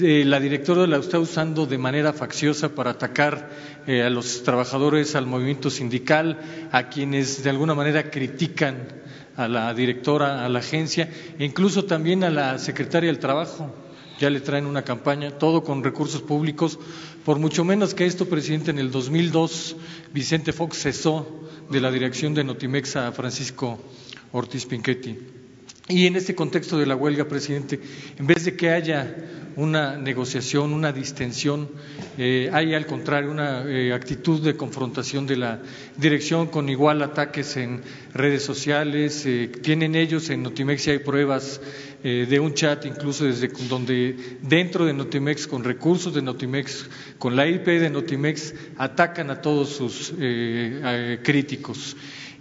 eh, la directora la está usando de manera facciosa para atacar eh, a los trabajadores, al movimiento sindical, a quienes de alguna manera critican a la directora, a la agencia, e incluso también a la secretaria del Trabajo ya le traen una campaña, todo con recursos públicos, por mucho menos que esto, presidente, en el 2002 Vicente Fox cesó de la dirección de Notimex a Francisco Ortiz Pinchetti. Y en este contexto de la huelga, presidente, en vez de que haya una negociación, una distensión, eh, hay al contrario una eh, actitud de confrontación de la dirección con igual ataques en redes sociales. Eh, tienen ellos en Notimex y hay pruebas de un chat, incluso desde donde dentro de Notimex, con recursos de Notimex, con la IP de Notimex, atacan a todos sus críticos.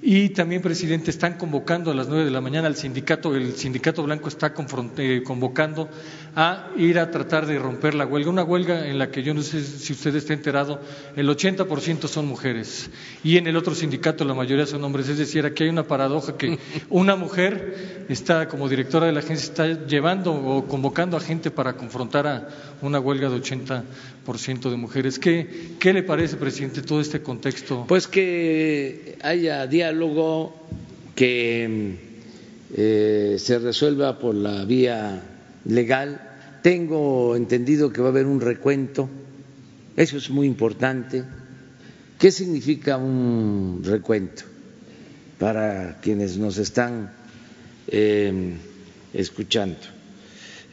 Y también, presidente, están convocando a las nueve de la mañana al sindicato, el sindicato blanco está eh, convocando a ir a tratar de romper la huelga. Una huelga en la que yo no sé si usted está enterado, el 80% son mujeres y en el otro sindicato la mayoría son hombres. Es decir, aquí hay una paradoja que una mujer está como directora de la agencia, está llevando o convocando a gente para confrontar a una huelga de 80% de mujeres. ¿Qué, ¿Qué le parece, presidente, todo este contexto? Pues que haya diálogo, que eh, se resuelva por la vía legal. Tengo entendido que va a haber un recuento Eso es muy importante. ¿Qué significa un recuento para quienes nos están eh, escuchando?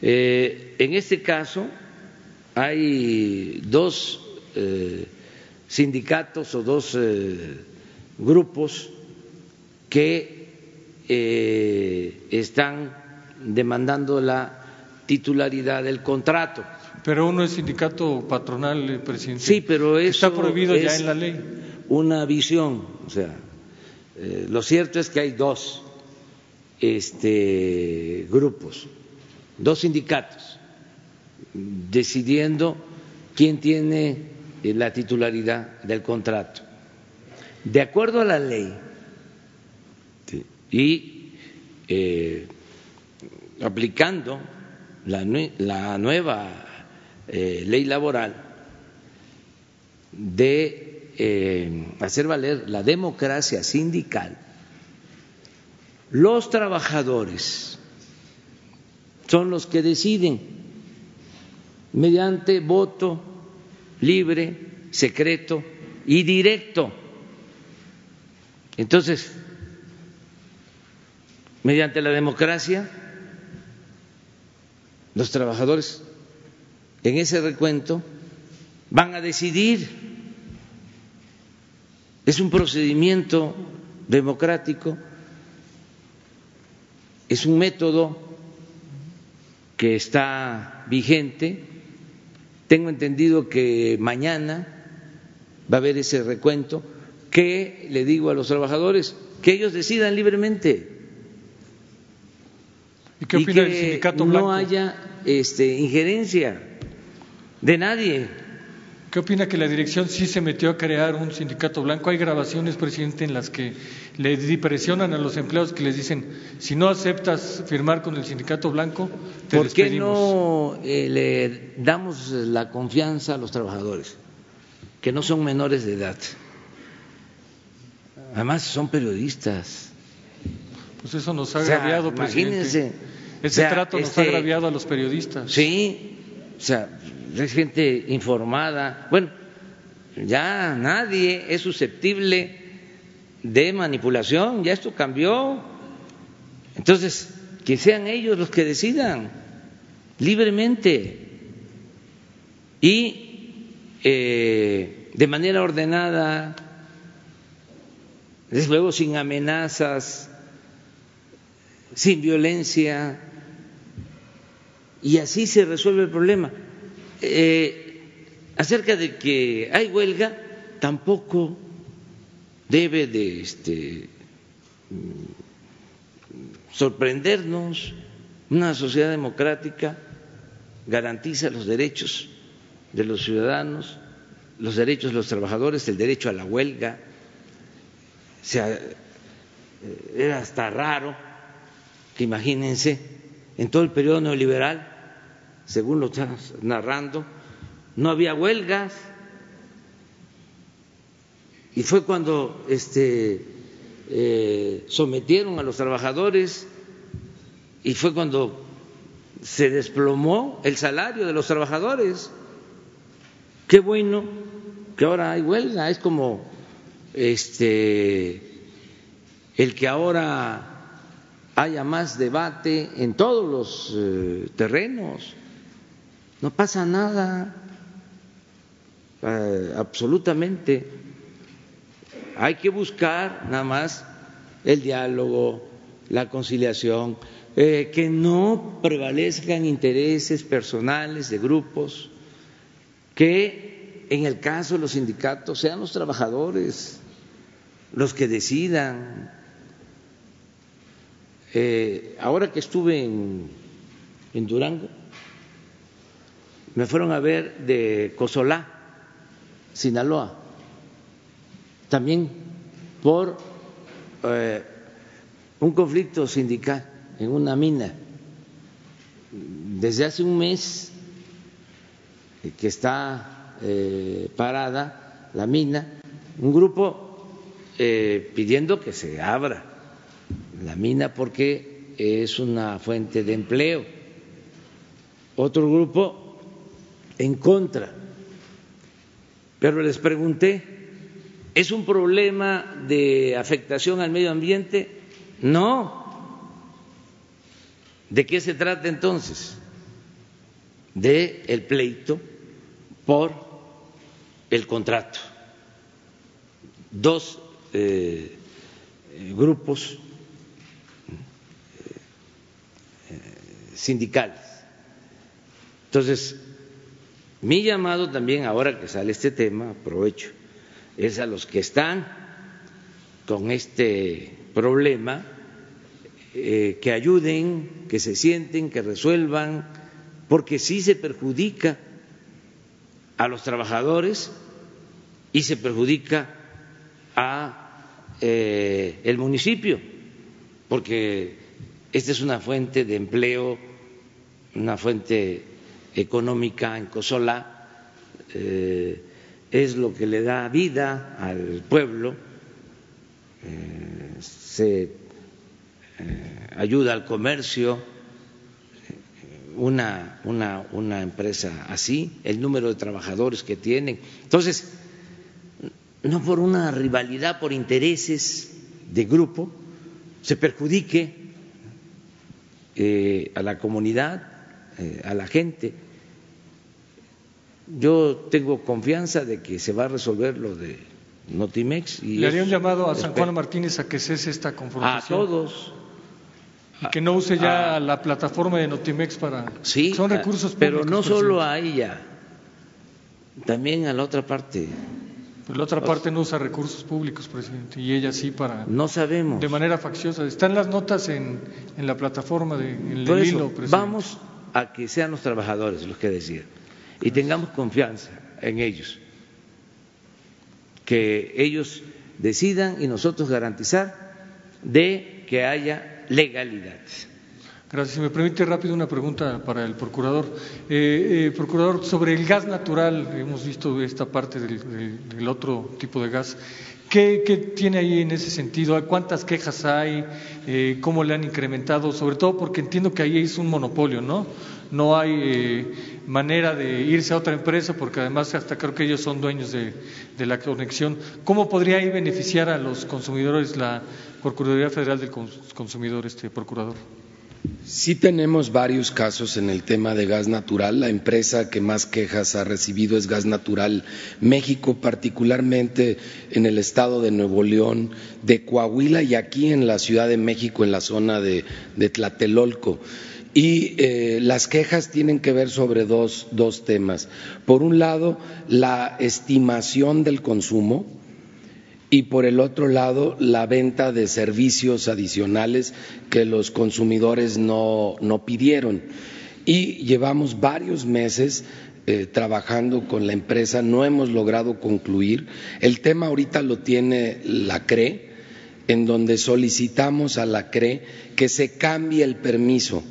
Eh, en este caso hay dos eh, sindicatos o dos grupos que están demandando la titularidad del contrato. Pero uno es sindicato patronal, eh, presidente. Sí, pero eso está prohibido ya en la ley. Una visión, o sea, eh, lo cierto es que hay dos este, grupos, dos sindicatos, decidiendo quién tiene eh, la titularidad del contrato. De acuerdo a la ley y aplicando la, la nueva eh, ley laboral de eh, hacer valer la democracia sindical, los trabajadores son los que deciden mediante voto libre, secreto y directo. Entonces, mediante la democracia, los trabajadores en ese recuento van a decidir. Es un procedimiento democrático, es un método que está vigente. Tengo entendido que mañana va a haber ese recuento que le digo a los trabajadores que ellos decidan libremente. ¿Y qué opina del sindicato blanco? No haya este, injerencia de nadie. ¿Qué opina que la dirección sí se metió a crear un sindicato blanco? Hay grabaciones, presidente, en las que le presionan a los empleados que les dicen, si no aceptas firmar con el sindicato blanco, te ¿Por qué no eh, le damos la confianza a los trabajadores, que no son menores de edad? Además, son periodistas. Pues eso nos ha agraviado, presidente. Imagínense. Ese trato nos ha este, agraviado a los periodistas. Sí, o sea, es gente informada. Bueno, ya nadie es susceptible de manipulación, ya esto cambió. Entonces, que sean ellos los que decidan libremente y eh, de manera ordenada, desde luego sin amenazas, sin violencia, y así se resuelve el problema. Eh, acerca de que hay huelga, tampoco debe de este, sorprendernos. Una sociedad democrática garantiza los derechos de los ciudadanos, los derechos de los trabajadores, el derecho a la huelga. O sea, eh, era hasta raro que imagínense, en todo el periodo neoliberal según lo estás narrando, no había huelgas. Y fue cuando este, eh, sometieron a los trabajadores y fue cuando se desplomó el salario de los trabajadores. Qué bueno que ahora hay huelga, es como este el que ahora haya más debate en todos los eh, terrenos no pasa nada, eh, absolutamente. Hay que buscar nada más el diálogo, la conciliación, eh, que no prevalezcan intereses personales de grupos, que en el caso de los sindicatos sean los trabajadores los que decidan. Eh, ahora que estuve en Durango, me fueron a ver de Cosolá, Sinaloa, también por eh, un conflicto sindical en una mina. Desde hace un mes que está eh, parada la mina, un grupo eh, pidiendo que se abra la mina porque es una fuente de empleo. Otro grupo en contra Pero les pregunté, ¿es un problema de afectación al medio ambiente? No. ¿De qué se trata entonces? De el pleito por el contrato. Dos eh, grupos eh, sindicales. Entonces, mi llamado también, ahora que sale este tema, aprovecho, es a los que están con este problema, eh, que ayuden, que se sienten, que resuelvan, porque sí se perjudica a los trabajadores y se perjudica a eh, el municipio, porque esta es una fuente de empleo, una fuente económica en Cosola, eh, es lo que le da vida al pueblo, eh, se ayuda al comercio, una empresa así, el número de trabajadores que tienen. Entonces, no por una rivalidad, por intereses de grupo, se perjudique eh, a la comunidad, eh, a la gente. Yo tengo confianza de que se va a resolver lo de Notimex. Y Le haría un llamado a San Juan Martínez a que cese esta confrontación. A todos. Y que no use ya la plataforma de Notimex para. Sí, son recursos públicos. Pero no solo a ella, también a la otra parte. Pero la otra parte no usa recursos públicos, presidente, y ella sí para. No sabemos. De manera facciosa. Están las notas en, en la plataforma de en el hilo, presidente. vamos a que sean los trabajadores los que decidan y tengamos confianza en ellos, que ellos decidan y nosotros garantizar de que haya legalidad. Gracias. Si me permite rápido una pregunta para el procurador. Eh, eh, procurador, sobre el gas natural, hemos visto esta parte del, otro tipo de gas. ¿Qué, tiene ahí en ese sentido? ¿Cuántas quejas hay? Eh, ¿Cómo le han incrementado? Sobre todo porque entiendo que ahí es un monopolio, ¿no? No hay eh, manera de irse a otra empresa porque además hasta creo que ellos son dueños de, de la conexión. ¿Cómo podría ahí beneficiar a los consumidores la Procuraduría Federal del Cons- Consumidor, este procurador? Sí tenemos varios casos en el tema de gas natural. La empresa que más quejas ha recibido es Gas Natural México, particularmente en el estado de Nuevo León, de Coahuila y aquí en la Ciudad de México, en la zona de, Tlatelolco. Y eh, las quejas tienen que ver sobre dos, dos temas. Por un lado, la estimación del consumo, y por el otro lado la venta de servicios adicionales que los consumidores no, no pidieron. Y llevamos varios meses eh, trabajando con la empresa, no hemos logrado concluir. El tema ahorita lo tiene la CRE, en donde solicitamos a la CRE que se cambie el permiso,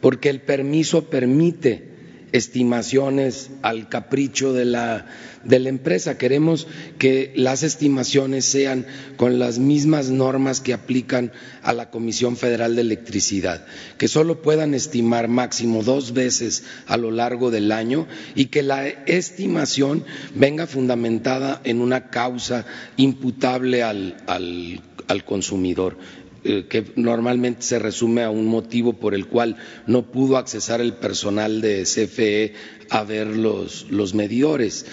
porque el permiso permite estimaciones al capricho de la, de la empresa. Queremos que las estimaciones sean con las mismas normas que aplican a la Comisión Federal de Electricidad, que solo puedan estimar máximo dos veces a lo largo del año y que la estimación venga fundamentada en una causa imputable al, al, al consumidor que normalmente se resume a un motivo por el cual no pudo accesar el personal de CFE a ver los, los medidores.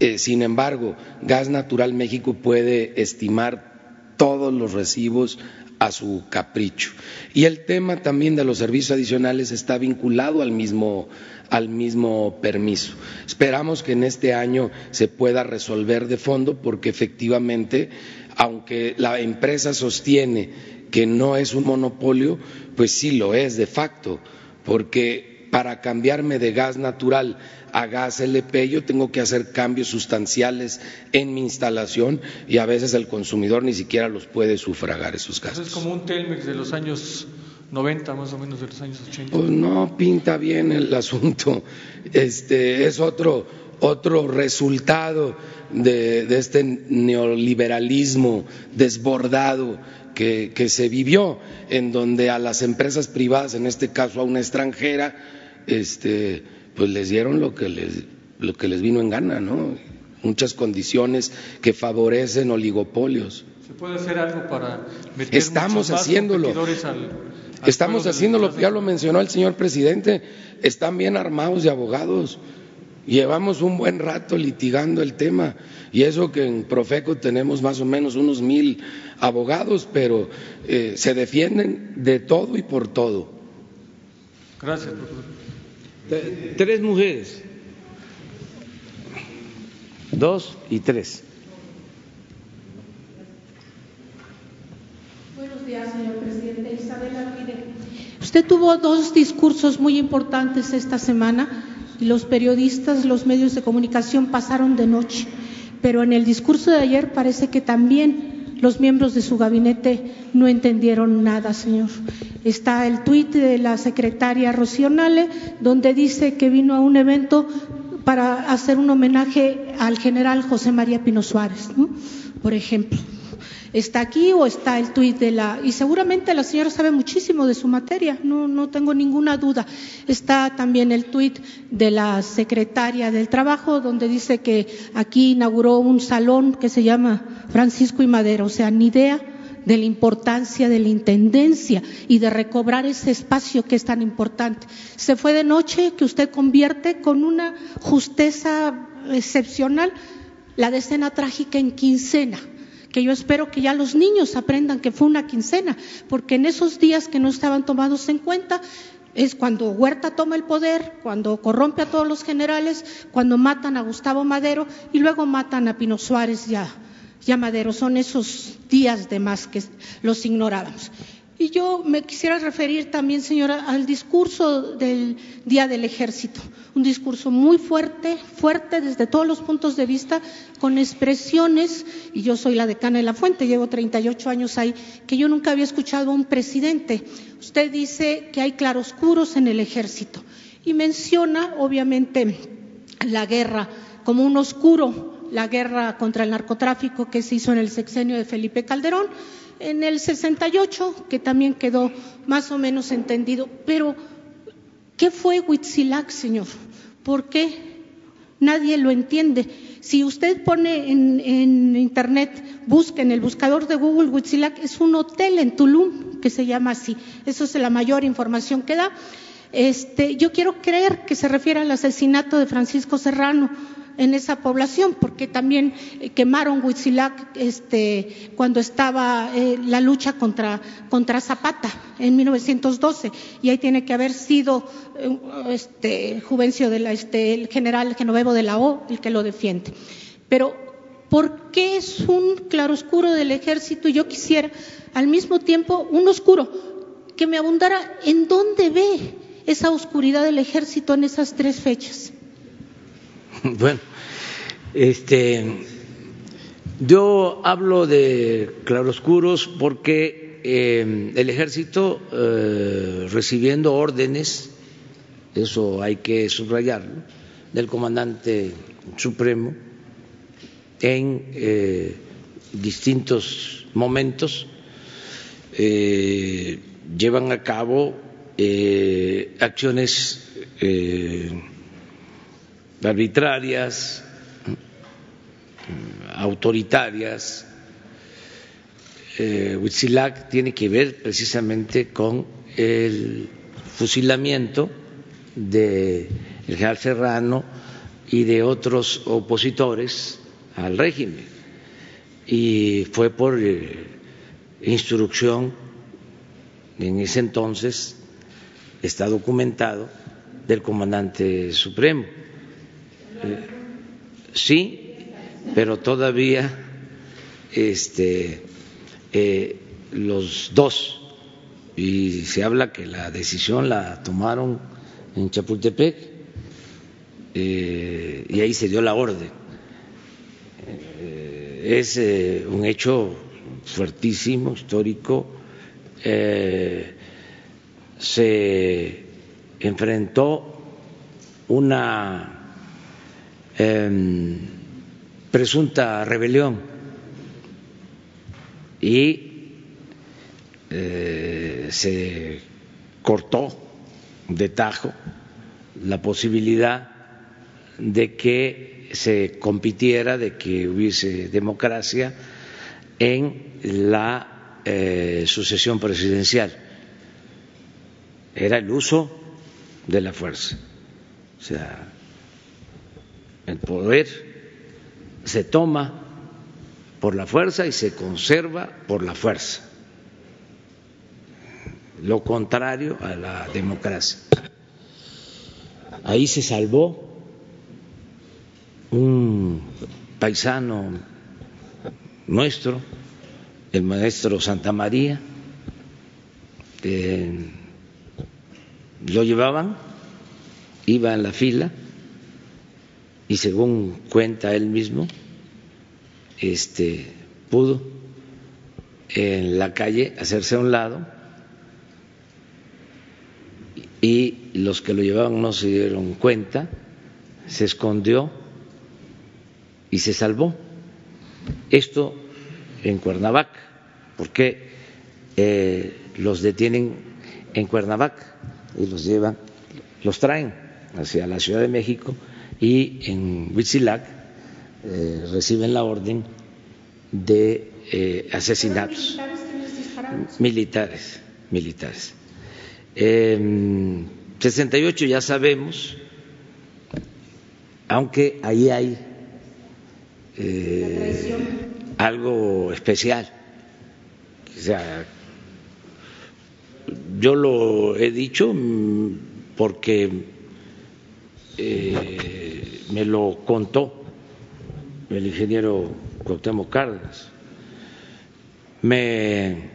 Eh, sin embargo, Gas Natural México puede estimar todos los recibos a su capricho. Y el tema también de los servicios adicionales está vinculado al mismo, al mismo permiso. Esperamos que en este año se pueda resolver de fondo porque efectivamente, aunque la empresa sostiene que no es un monopolio, pues sí lo es de facto, porque para cambiarme de gas natural a gas LP yo tengo que hacer cambios sustanciales en mi instalación y a veces el consumidor ni siquiera los puede sufragar esos Eso gastos. es como un Telmex de los años 90, más o menos de los años 80. Pues no pinta bien el asunto. Este es otro otro resultado de, de este neoliberalismo desbordado que, que se vivió, en donde a las empresas privadas, en este caso a una extranjera, este, pues les dieron lo que les, lo que les vino en gana, ¿no? muchas condiciones que favorecen oligopolios. ¿Se puede hacer algo para meter Estamos más haciéndolo. al, al Estamos haciéndolo, ya lo mencionó el señor presidente, están bien armados de abogados. Llevamos un buen rato litigando el tema y eso que en Profeco tenemos más o menos unos mil abogados, pero eh, se defienden de todo y por todo. Gracias, Tres mujeres. Dos y tres. Buenos días, señor presidente. Isabel Arvide. Usted tuvo dos discursos muy importantes esta semana los periodistas, los medios de comunicación pasaron de noche. Pero en el discurso de ayer parece que también los miembros de su gabinete no entendieron nada, señor. Está el tuit de la secretaria Rocío Nale, donde dice que vino a un evento para hacer un homenaje al general José María Pino Suárez, ¿no? por ejemplo. ¿Está aquí o está el tuit de la.? Y seguramente la señora sabe muchísimo de su materia, no, no tengo ninguna duda. Está también el tuit de la secretaria del Trabajo, donde dice que aquí inauguró un salón que se llama Francisco y Madero, o sea, ni idea de la importancia de la intendencia y de recobrar ese espacio que es tan importante. Se fue de noche que usted convierte con una justeza excepcional la decena trágica en quincena que yo espero que ya los niños aprendan que fue una quincena, porque en esos días que no estaban tomados en cuenta es cuando Huerta toma el poder, cuando corrompe a todos los generales, cuando matan a Gustavo Madero y luego matan a Pino Suárez ya, ya Madero. Son esos días de más que los ignorábamos. Y yo me quisiera referir también, señora, al discurso del Día del Ejército. Un discurso muy fuerte, fuerte desde todos los puntos de vista, con expresiones, y yo soy la decana de la fuente, llevo 38 años ahí, que yo nunca había escuchado a un presidente. Usted dice que hay claroscuros en el ejército y menciona, obviamente, la guerra como un oscuro, la guerra contra el narcotráfico que se hizo en el sexenio de Felipe Calderón en el 68, que también quedó más o menos entendido. Pero, ¿qué fue Huitzilac, señor? ¿Por qué? Nadie lo entiende. Si usted pone en, en, Internet, busca en el buscador de Google Huitzilac, es un hotel en Tulum que se llama así. Eso es la mayor información que da. Este, yo quiero creer que se refiere al asesinato de Francisco Serrano en esa población, porque también eh, quemaron Huitzilac este, cuando estaba eh, la lucha contra, contra, Zapata en 1912, y ahí tiene que haber sido eh, este, Juvencio de la, este, el general Genovevo de la O el que lo defiende. Pero, ¿por qué es un claroscuro del ejército? Yo quisiera, al mismo tiempo, un oscuro que me abundara en dónde ve esa oscuridad del ejército en esas tres fechas. Bueno, este, yo hablo de claroscuros porque eh, el ejército eh, recibiendo órdenes, eso hay que subrayarlo, del comandante supremo en eh, distintos momentos eh, llevan a cabo acciones arbitrarias, autoritarias. Eh, Huitzilac tiene que ver precisamente con el fusilamiento de general Serrano y de otros opositores al régimen. Y fue por eh, instrucción, en ese entonces está documentado, del comandante supremo. Sí, pero todavía este, eh, los dos, y se habla que la decisión la tomaron en Chapultepec, eh, y ahí se dio la orden. Eh, es un hecho fuertísimo, histórico. se enfrentó una eh, presunta rebelión y eh, se cortó de tajo la posibilidad de que se compitiera, de que hubiese democracia en la eh, sucesión presidencial. Era el uso de la fuerza. O sea, el poder se toma por la fuerza y se conserva por la fuerza. Lo contrario a la democracia. Ahí se salvó un paisano nuestro, el maestro Santa María, lo llevaban, iba en la fila y según cuenta él mismo, este pudo en la calle hacerse a un lado y los que lo llevaban no se dieron cuenta, se escondió y se salvó. Esto en Cuernavaca, porque eh, los detienen en Cuernavaca y los llevan, los traen hacia la Ciudad de México y en Huitzilac eh, reciben la orden de eh, asesinatos militares, militares. Eh, 68 ya sabemos, aunque ahí hay eh, algo especial. O sea, yo lo he dicho mm, porque eh, me lo contó el ingeniero Cuauhtémoc Cárdenas. Me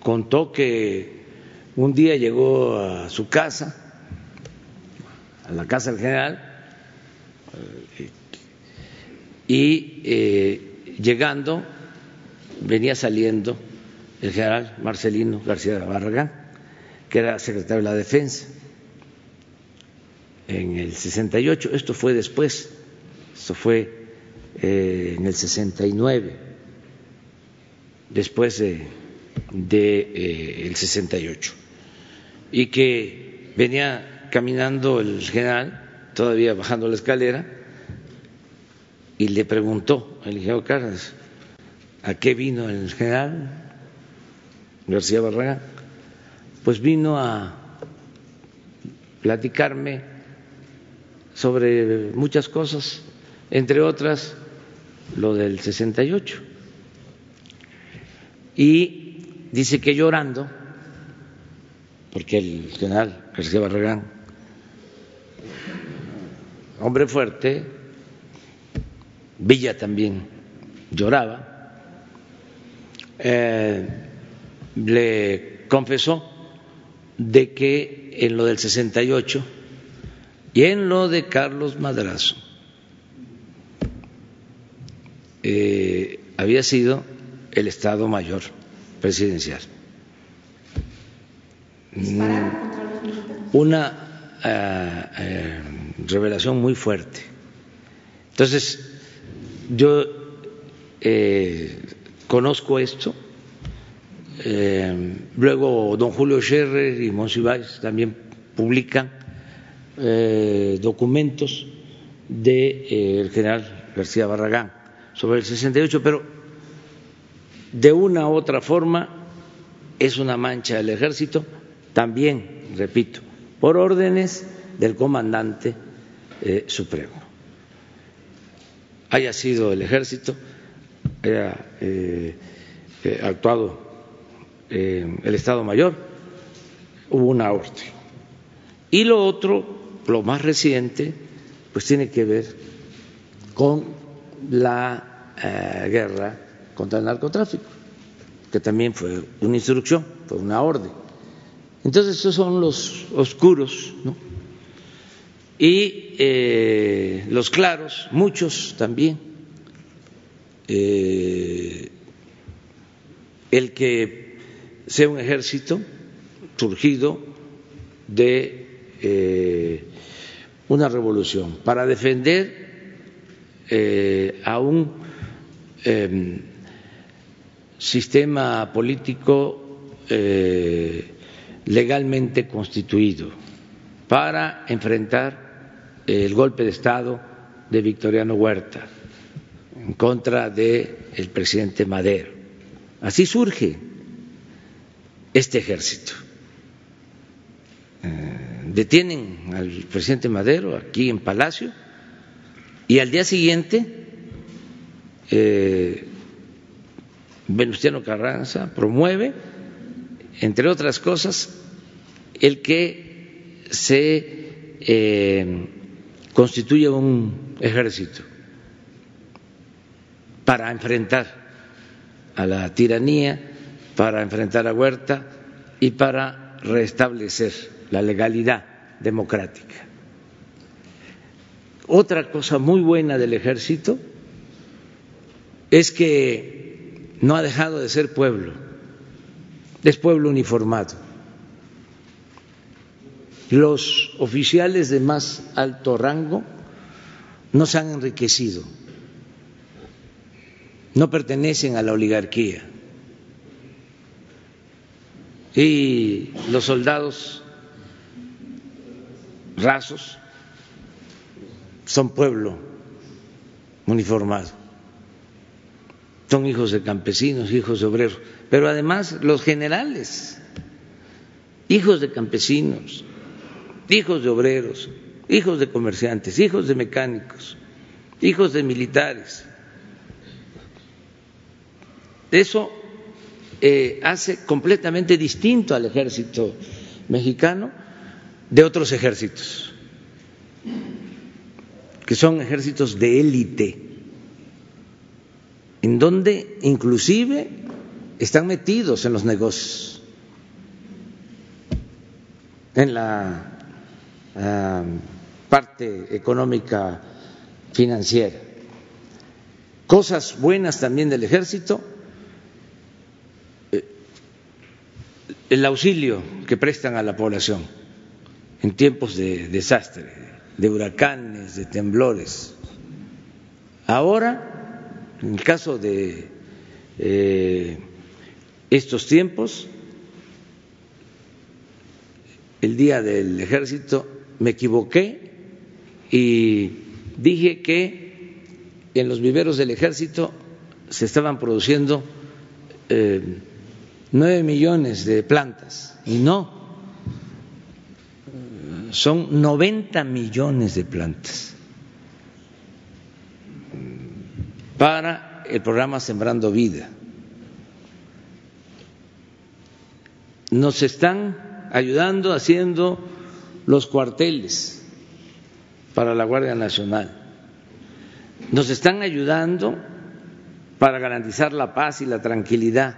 contó que un día llegó a su casa, a la casa del general, y eh, llegando venía saliendo el general Marcelino García de Barragán, que era secretario de la Defensa en el 68, esto fue después, esto fue eh, en el 69, después de, de eh, el 68, y que venía caminando el general, todavía bajando la escalera, y le preguntó al ingeniero Cárdenas a qué vino el general García Barragán. Pues vino a platicarme sobre muchas cosas, entre otras lo del 68. Y dice que llorando, porque el general García Barragán, hombre fuerte, Villa también lloraba, eh, le confesó de que en lo del 68 y en lo de Carlos Madrazo eh, había sido el Estado Mayor presidencial. Una eh, revelación muy fuerte. Entonces, yo eh, conozco esto. Eh, luego don Julio Scherrer y Monsiváis también publican eh, documentos del general García Barragán sobre el 68, pero de una u otra forma es una mancha del ejército, también, repito, por órdenes del comandante supremo haya sido el ejército, haya eh, eh, actuado eh, el Estado Mayor, hubo una orden. Y lo otro, lo más reciente, pues tiene que ver con la guerra contra el narcotráfico, que también fue una instrucción, fue una orden. Entonces, esos son los oscuros, ¿no? y eh, los claros, muchos también, eh, el que sea un ejército surgido de eh, una revolución para defender a un em, sistema político legalmente constituido para enfrentar el golpe de Estado de Victoriano Huerta, en contra del el presidente Madero. Así surge este ejército. Eh, detienen al presidente Madero aquí en Palacio y al día siguiente eh, Venustiano Carranza promueve, entre otras cosas, el que se eh, constituya un ejército para enfrentar a la tiranía, para enfrentar a Huerta y para restablecer la legalidad democrática. Otra cosa muy buena del ejército es que no ha dejado de ser pueblo, es pueblo uniformado. Los oficiales de más alto rango no se han enriquecido, no pertenecen a la oligarquía y los soldados rasos son pueblo uniformado, son hijos de campesinos, hijos de obreros, pero además los generales, hijos de campesinos, hijos de obreros, hijos de comerciantes, hijos de mecánicos, hijos de militares. Eso eh, hace completamente distinto al ejército mexicano de otros ejércitos, que son ejércitos de élite, en donde inclusive están metidos en los negocios, en la ah, parte económica financiera. Cosas buenas también del ejército, eh, el auxilio que prestan a la población en tiempos de desastre, de huracanes, de temblores. Ahora, en el caso de eh, estos tiempos, el día del ejército me equivoqué y dije que en los viveros del ejército se estaban produciendo eh, nueve millones de plantas y no, son 90 millones de plantas para el programa Sembrando Vida. Nos están ayudando haciendo los cuarteles para la Guardia Nacional. Nos están ayudando para garantizar la paz y la tranquilidad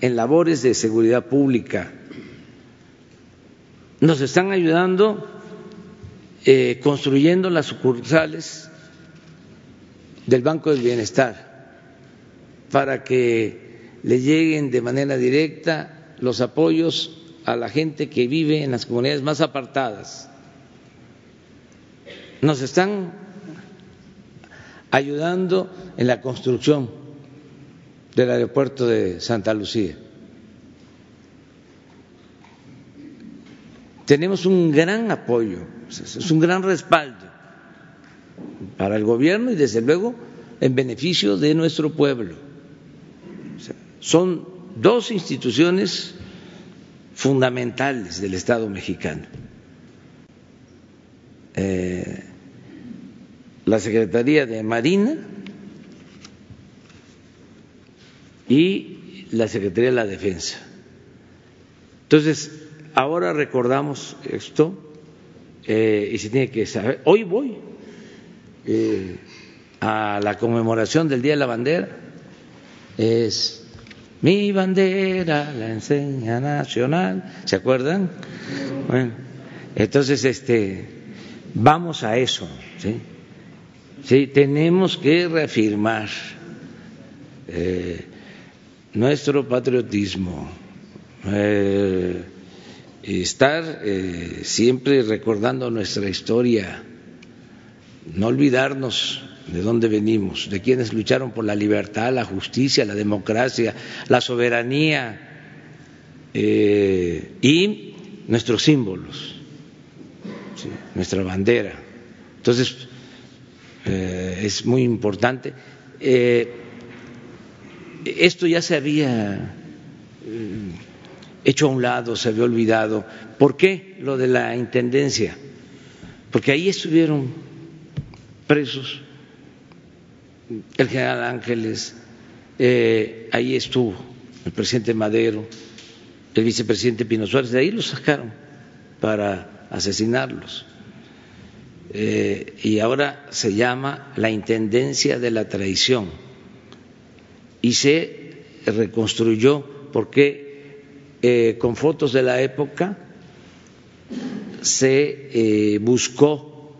en labores de seguridad pública nos están ayudando eh, construyendo las sucursales del Banco del Bienestar para que le lleguen de manera directa los apoyos a la gente que vive en las comunidades más apartadas. Nos están ayudando en la construcción del aeropuerto de Santa Lucía. Tenemos un gran apoyo, es un gran respaldo para el gobierno y desde luego en beneficio de nuestro pueblo. son dos instituciones fundamentales del Estado mexicano. Eh, la Secretaría de Marina y la Secretaría de la Defensa. Entonces, Ahora recordamos esto eh, y se tiene que saber. Hoy voy eh, a la conmemoración del Día de la Bandera. Es mi bandera, la enseña nacional. ¿Se acuerdan? Bueno, entonces este, vamos a eso. ¿sí? Tenemos que reafirmar eh, nuestro patriotismo. Estar eh, siempre recordando nuestra historia, no olvidarnos de dónde venimos, de quienes lucharon por la libertad, la justicia, la democracia, la soberanía eh, y nuestros símbolos, nuestra bandera. Entonces, eh, es muy importante. Esto ya se había hecho a un lado, se había olvidado. ¿Por qué lo de la intendencia? Porque ahí estuvieron presos el general Ángeles, ahí estuvo el presidente Madero, el vicepresidente Pino Suárez, de ahí los sacaron para asesinarlos. Eh, y ahora se llama la Intendencia de la Traición y se reconstruyó porque eh, con fotos de la época se eh, buscó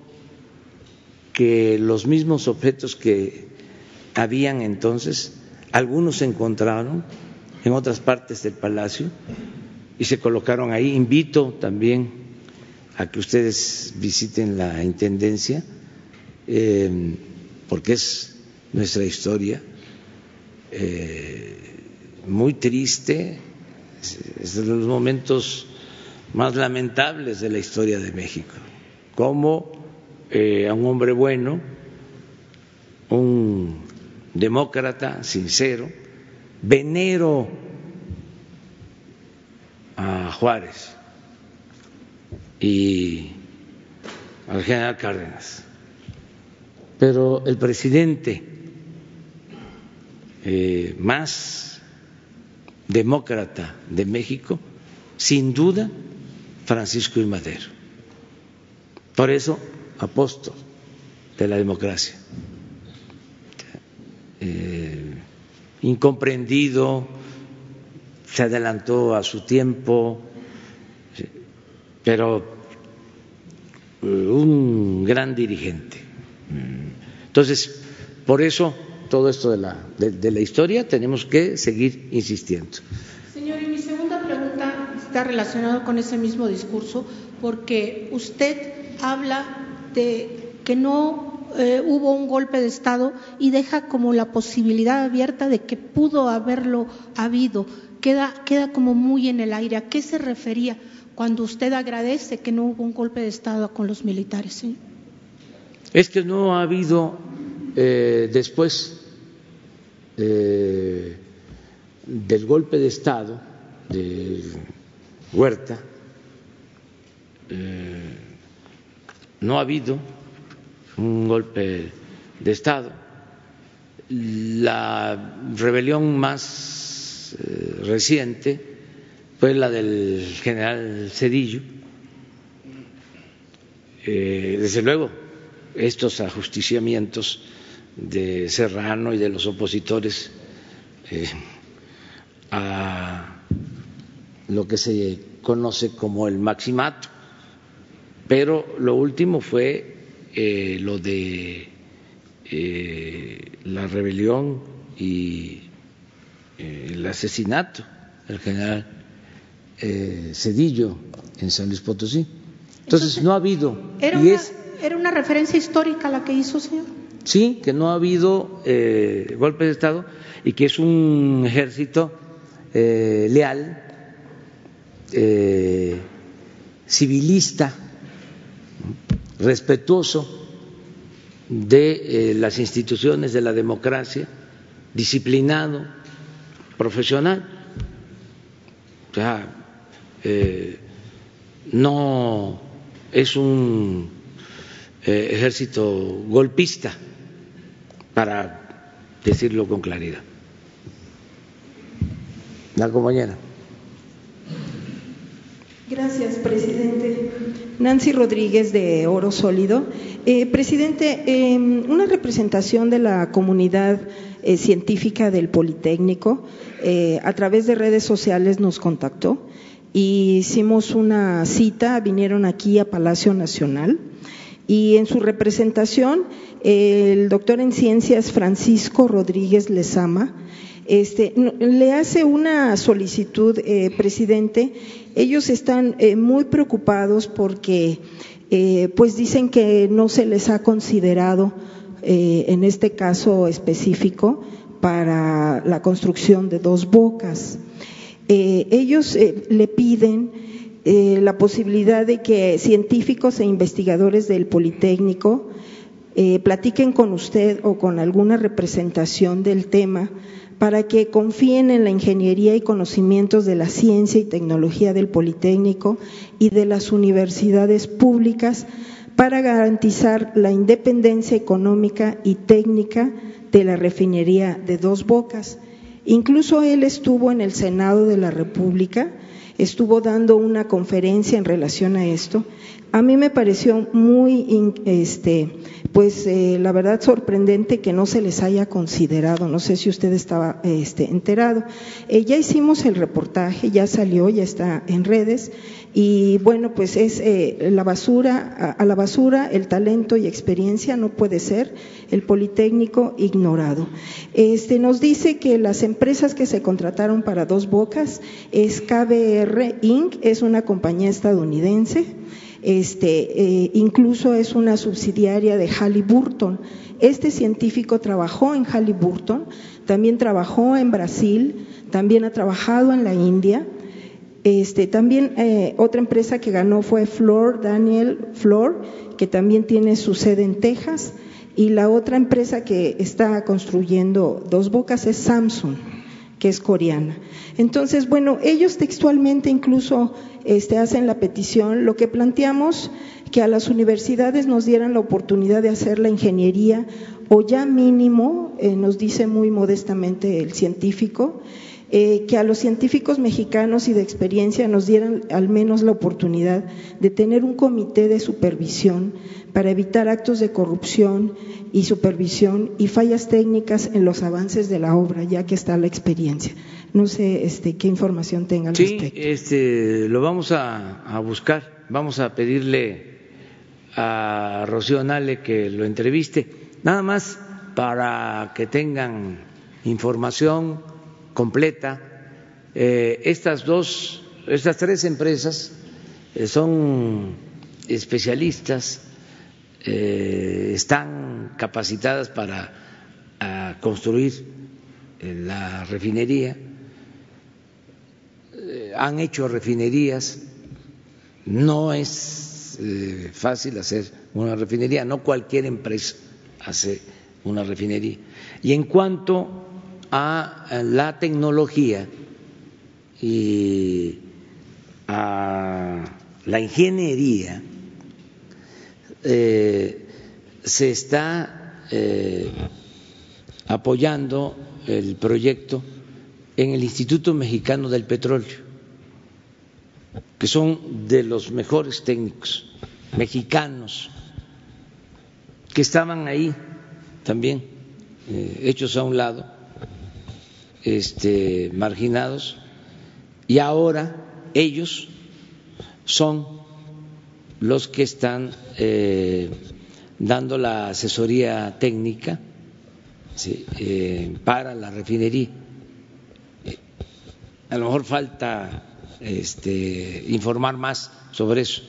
que los mismos objetos que habían entonces, algunos se encontraron en otras partes del palacio y se colocaron ahí. Invito también a que ustedes visiten la Intendencia, eh, porque es nuestra historia, muy triste, es de los momentos más lamentables de la historia de México, como eh, a un hombre bueno, un demócrata sincero, venero a Juárez y al general Cárdenas. Pero el presidente eh, más demócrata de México, sin duda, Francisco I. Madero. Por eso, apóstol de la democracia. Eh, incomprendido, se adelantó a su tiempo, pero eh, un gran dirigente. Entonces, por eso todo esto de la, de, la historia tenemos que seguir insistiendo. Señor, y mi segunda pregunta está relacionada con ese mismo discurso, porque usted habla de que no eh, hubo un golpe de Estado y deja como la posibilidad abierta de que pudo haberlo habido. Queda, queda como muy en el aire. ¿A qué se refería? cuando usted agradece que no hubo un golpe de Estado con los militares? Es que no ha habido eh, después eh, del golpe de Estado de Huerta, eh, no ha habido un golpe de Estado. La rebelión más reciente fue la del general Cedillo. Eh, desde luego, estos ajusticiamientos de Serrano y de los opositores eh, a lo que se conoce como el maximato, pero lo último fue eh, lo de la rebelión y el asesinato del general eh, Cedillo en San Luis Potosí. Entonces, no ha habido. Era, una, ¿Era una referencia histórica la que hizo, señor? Sí, que no ha habido eh, golpe de Estado y que es un ejército eh, leal, eh, civilista, respetuoso de las instituciones de la democracia, disciplinado, profesional. O sea, eh, no es un eh, ejército golpista, para decirlo con claridad. La compañera. Gracias, presidente. Nancy Rodríguez de Oro Sólido. Eh, presidente, em, una representación de la comunidad científica del Politécnico a través de redes sociales nos contactó hicimos una cita, vinieron aquí a Palacio Nacional y en su representación el doctor en ciencias Francisco Rodríguez Lezama este, le hace una solicitud, eh, presidente. Ellos están eh, muy preocupados porque eh, pues dicen que no se les ha considerado en este caso específico para la construcción de dos bocas. Ellos le piden eh, la posibilidad de que científicos e investigadores del Politécnico eh, platiquen con usted o con alguna representación del tema para que confíen en la ingeniería y conocimientos de la ciencia y tecnología del Politécnico y de las universidades públicas para garantizar la independencia económica y técnica de la refinería de Dos Bocas. Incluso él estuvo en el Senado de la República, estuvo dando una conferencia en relación a esto. A mí me pareció muy, este, pues eh, la verdad sorprendente que no se les haya considerado. No sé si usted estaba este, enterado. Eh, ya hicimos el reportaje, ya salió, ya está en redes. Y bueno, pues es eh, la basura, a, la basura el talento y experiencia no puede ser el Politécnico ignorado. Este nos dice que las empresas que se contrataron para Dos Bocas es KBR Inc., es una compañía estadounidense. Este, eh, incluso es una subsidiaria de Halliburton. Este científico trabajó en Halliburton, también trabajó en Brasil, también ha trabajado en la India este, también eh, otra empresa que ganó fue Flor, Daniel Flor, que también tiene su sede en Texas. Y la otra empresa que está construyendo dos bocas es Samsung, que es coreana. Entonces, bueno, ellos textualmente incluso este, hacen la petición. Lo que planteamos que a las universidades nos dieran la oportunidad de hacer la ingeniería o ya mínimo, eh, nos dice muy modestamente el científico, eh, que a los científicos mexicanos y de experiencia nos dieran al menos la oportunidad de tener un comité de supervisión para evitar actos de corrupción y supervisión y fallas técnicas en los avances de la obra, ya que está la experiencia. No sé este, qué información tenga al sí, Este, lo vamos a, a buscar, vamos a pedirle a Rocío Nale que lo entreviste, nada más para que tengan información completa. Eh, estas dos, estas tres empresas eh, son especialistas, eh, están capacitadas para construir la refinería, han hecho refinerías, no es fácil hacer una refinería, no cualquier empresa hace una refinería. Y en cuanto a la tecnología y a la ingeniería, eh, se está eh, apoyando el proyecto en el Instituto Mexicano del Petróleo, que son de los mejores técnicos mexicanos que estaban ahí también eh, hechos a un lado este, marginados y ahora ellos son los que están eh, dando la asesoría técnica eh, para la refinería. A lo mejor falta este, informar más sobre eso.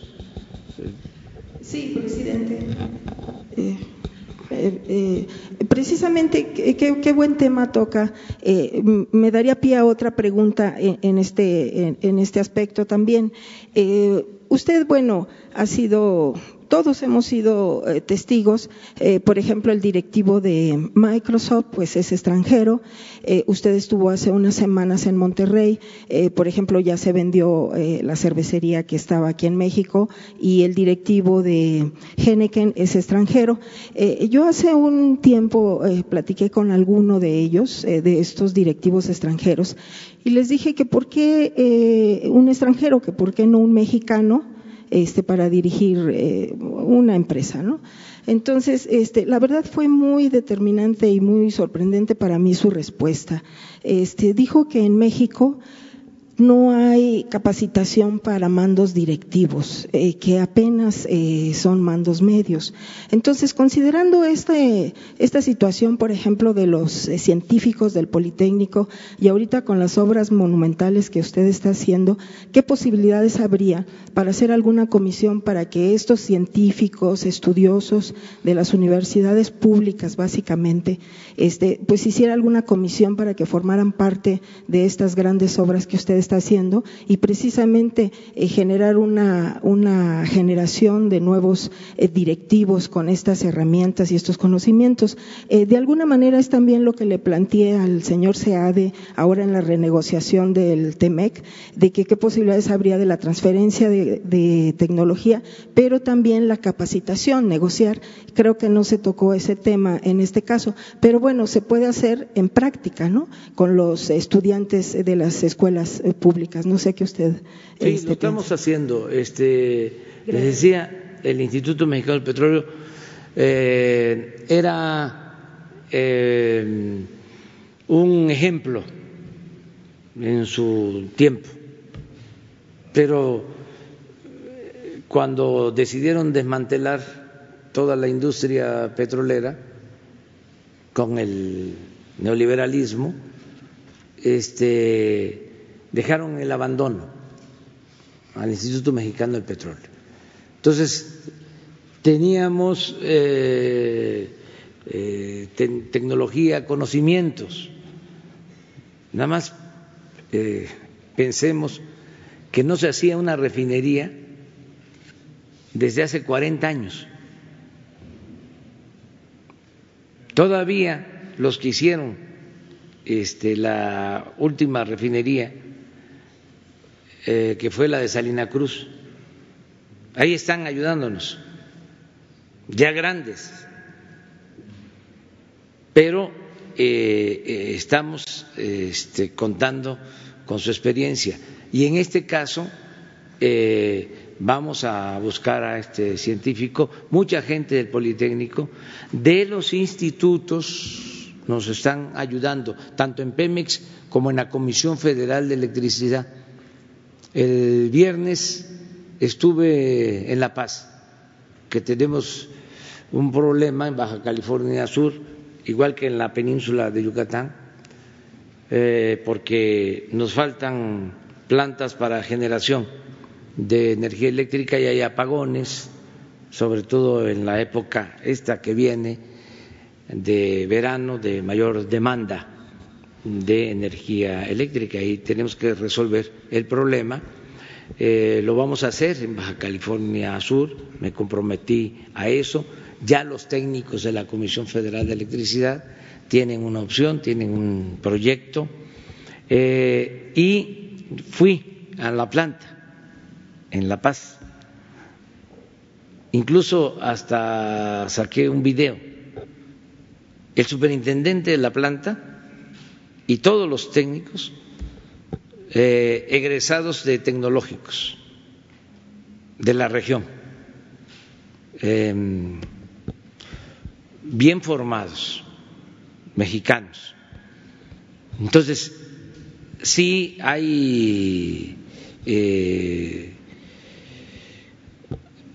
Sí, presidente. Eh, eh, precisamente, qué, buen tema toca. Eh, me daría pie a otra pregunta en, este, en, este aspecto también. Eh, usted, bueno, ha sido todos hemos sido eh, testigos, eh, por ejemplo, el directivo de Microsoft, pues es extranjero. Eh, usted estuvo hace unas semanas en Monterrey, por ejemplo, ya se vendió la cervecería que estaba aquí en México y el directivo de Henneken es extranjero. yo hace un tiempo platiqué con alguno de ellos, de estos directivos extranjeros, y les dije que por qué un extranjero, que por qué no un mexicano este, para dirigir eh, una empresa, ¿no? Entonces, este, la verdad fue muy determinante y muy sorprendente para mí su respuesta. Este, dijo que en México no hay capacitación para mandos directivos, eh, que apenas eh, son mandos medios. Entonces, considerando este, esta situación, por ejemplo, de los eh, científicos del Politécnico y ahorita con las obras monumentales que usted está haciendo, ¿qué posibilidades habría para hacer alguna comisión para que estos científicos, estudiosos de las universidades públicas, básicamente, este, pues hiciera alguna comisión para que formaran parte de estas grandes obras que ustedes está haciendo y precisamente eh, generar una, una, generación de nuevos eh, directivos con estas herramientas y estos conocimientos. Eh, de alguna manera es también lo que le planteé al señor Seade ahora en la renegociación del TEMEC, de que qué posibilidades habría de la transferencia de, tecnología, pero también la capacitación, negociar. Creo que no se tocó ese tema en este caso, pero bueno, se puede hacer en práctica, ¿no? Con los estudiantes de las escuelas públicas. No sé qué usted. Sí, este, lo estamos haciendo. Este, les decía, el Instituto Mexicano del Petróleo eh, era eh, un ejemplo en su tiempo, pero cuando decidieron desmantelar toda la industria petrolera con el neoliberalismo, este, dejaron el abandono al Instituto Mexicano del Petróleo. Entonces, teníamos eh, eh, tecnología, conocimientos. Nada más eh, pensemos que no se hacía una refinería desde hace 40 años. Todavía los que hicieron este, la última refinería, eh, que fue la de Salina Cruz, ahí están ayudándonos, ya grandes, pero eh, eh, estamos este, contando con su experiencia. Y en este caso vamos a buscar a este científico, mucha gente del Politécnico, de los institutos nos están ayudando, tanto en Pemex como en la Comisión Federal de Electricidad. El viernes estuve en La Paz, que tenemos un problema en Baja California Sur, igual que en la península de Yucatán, eh, porque nos faltan plantas para generación de energía eléctrica y hay apagones, sobre todo en la época esta que viene de verano de mayor demanda de energía eléctrica y tenemos que resolver el problema. Eh, lo vamos a hacer en Baja California Sur, me comprometí a eso. Ya los técnicos de la Comisión Federal de Electricidad tienen una opción, tienen un proyecto eh, y fui a la planta en La Paz. Incluso hasta saqué un video. El superintendente de la planta y todos los técnicos eh, egresados de tecnológicos de la región, em, bien formados, mexicanos. Entonces, sí hay eh,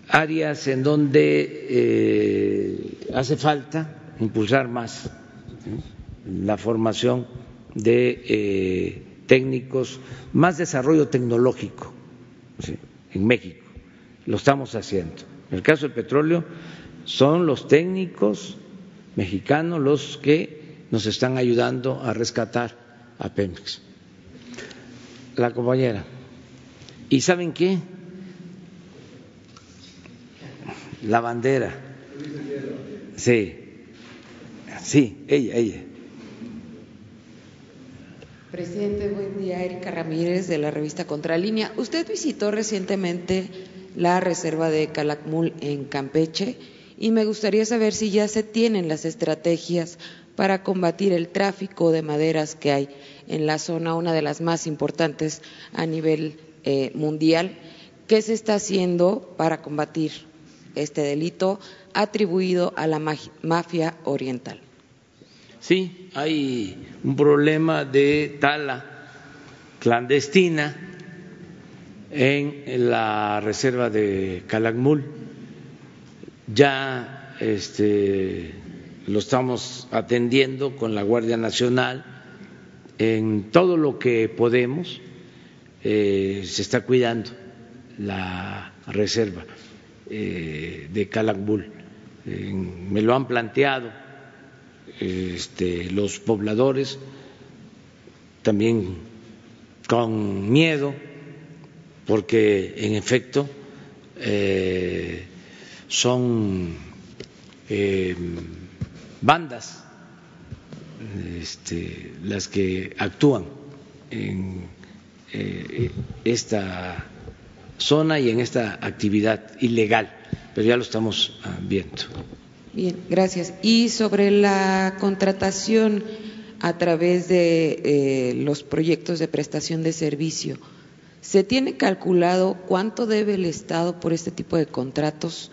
áreas en donde eh, hace falta impulsar más la formación de eh, técnicos, más desarrollo tecnológico en México. Lo estamos haciendo. En el caso del petróleo, son los técnicos mexicanos los que nos están ayudando a rescatar a Pemex. La compañera. ¿Y saben qué? la bandera. Sí, sí, ella, ella. Presidente, buen día. Erika Ramírez de la revista Contralínea. Usted visitó recientemente la reserva de Calakmul en Campeche y me gustaría saber si ya se tienen las estrategias para combatir el tráfico de maderas que hay en la zona, una de las más importantes a nivel eh, mundial. ¿Qué se está haciendo para combatir este delito atribuido a la mafia oriental. Sí, hay un problema de tala clandestina en la reserva de Calakmul. Ya este, lo estamos atendiendo con la Guardia Nacional en todo lo que podemos. Eh, se está cuidando la reserva. Eh, de Calakmul. me lo han planteado este, los pobladores, también con miedo, porque en efecto eh, son eh, bandas este, las que actúan en eh, esta zona y en esta actividad ilegal, pero ya lo estamos ah, viendo. Bien, gracias. Y sobre la contratación a través de eh, los proyectos de prestación de servicio, ¿se tiene calculado cuánto debe el Estado por este tipo de contratos?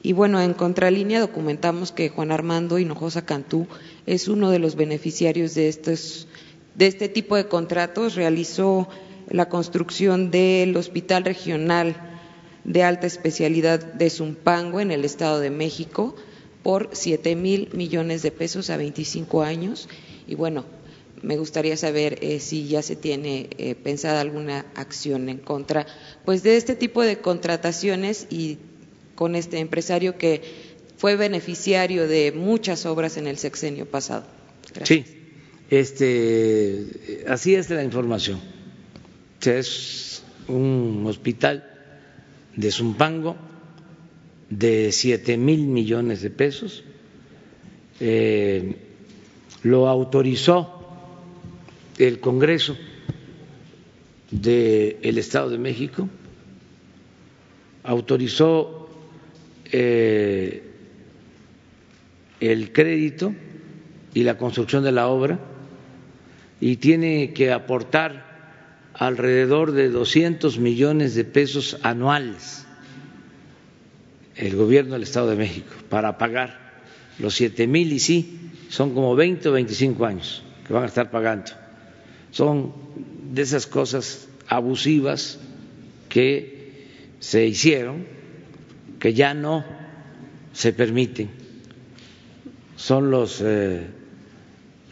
Y bueno, en contralínea documentamos que Juan Armando Hinojosa Cantú es uno de los beneficiarios de estos de este tipo de contratos. Realizó la construcción del Hospital Regional de Alta Especialidad de Zumpango en el Estado de México por siete mil millones de pesos a 25 años. Y bueno, me gustaría saber eh, si ya se tiene eh, pensada alguna acción en contra pues de este tipo de contrataciones y con este empresario que fue beneficiario de muchas obras en el sexenio pasado. Sí, este, así es la información. es un hospital de Zumpango de siete mil millones de pesos. Eh, lo autorizó el Congreso del Estado de México, autorizó eh, el crédito y la construcción de la obra y tiene que aportar alrededor de 200 millones de pesos anuales el gobierno del Estado de México para pagar los siete mil y sí, son como 20 o 25 años que van a estar pagando. Son de esas cosas abusivas que se hicieron que ya no se permiten. Son los, eh,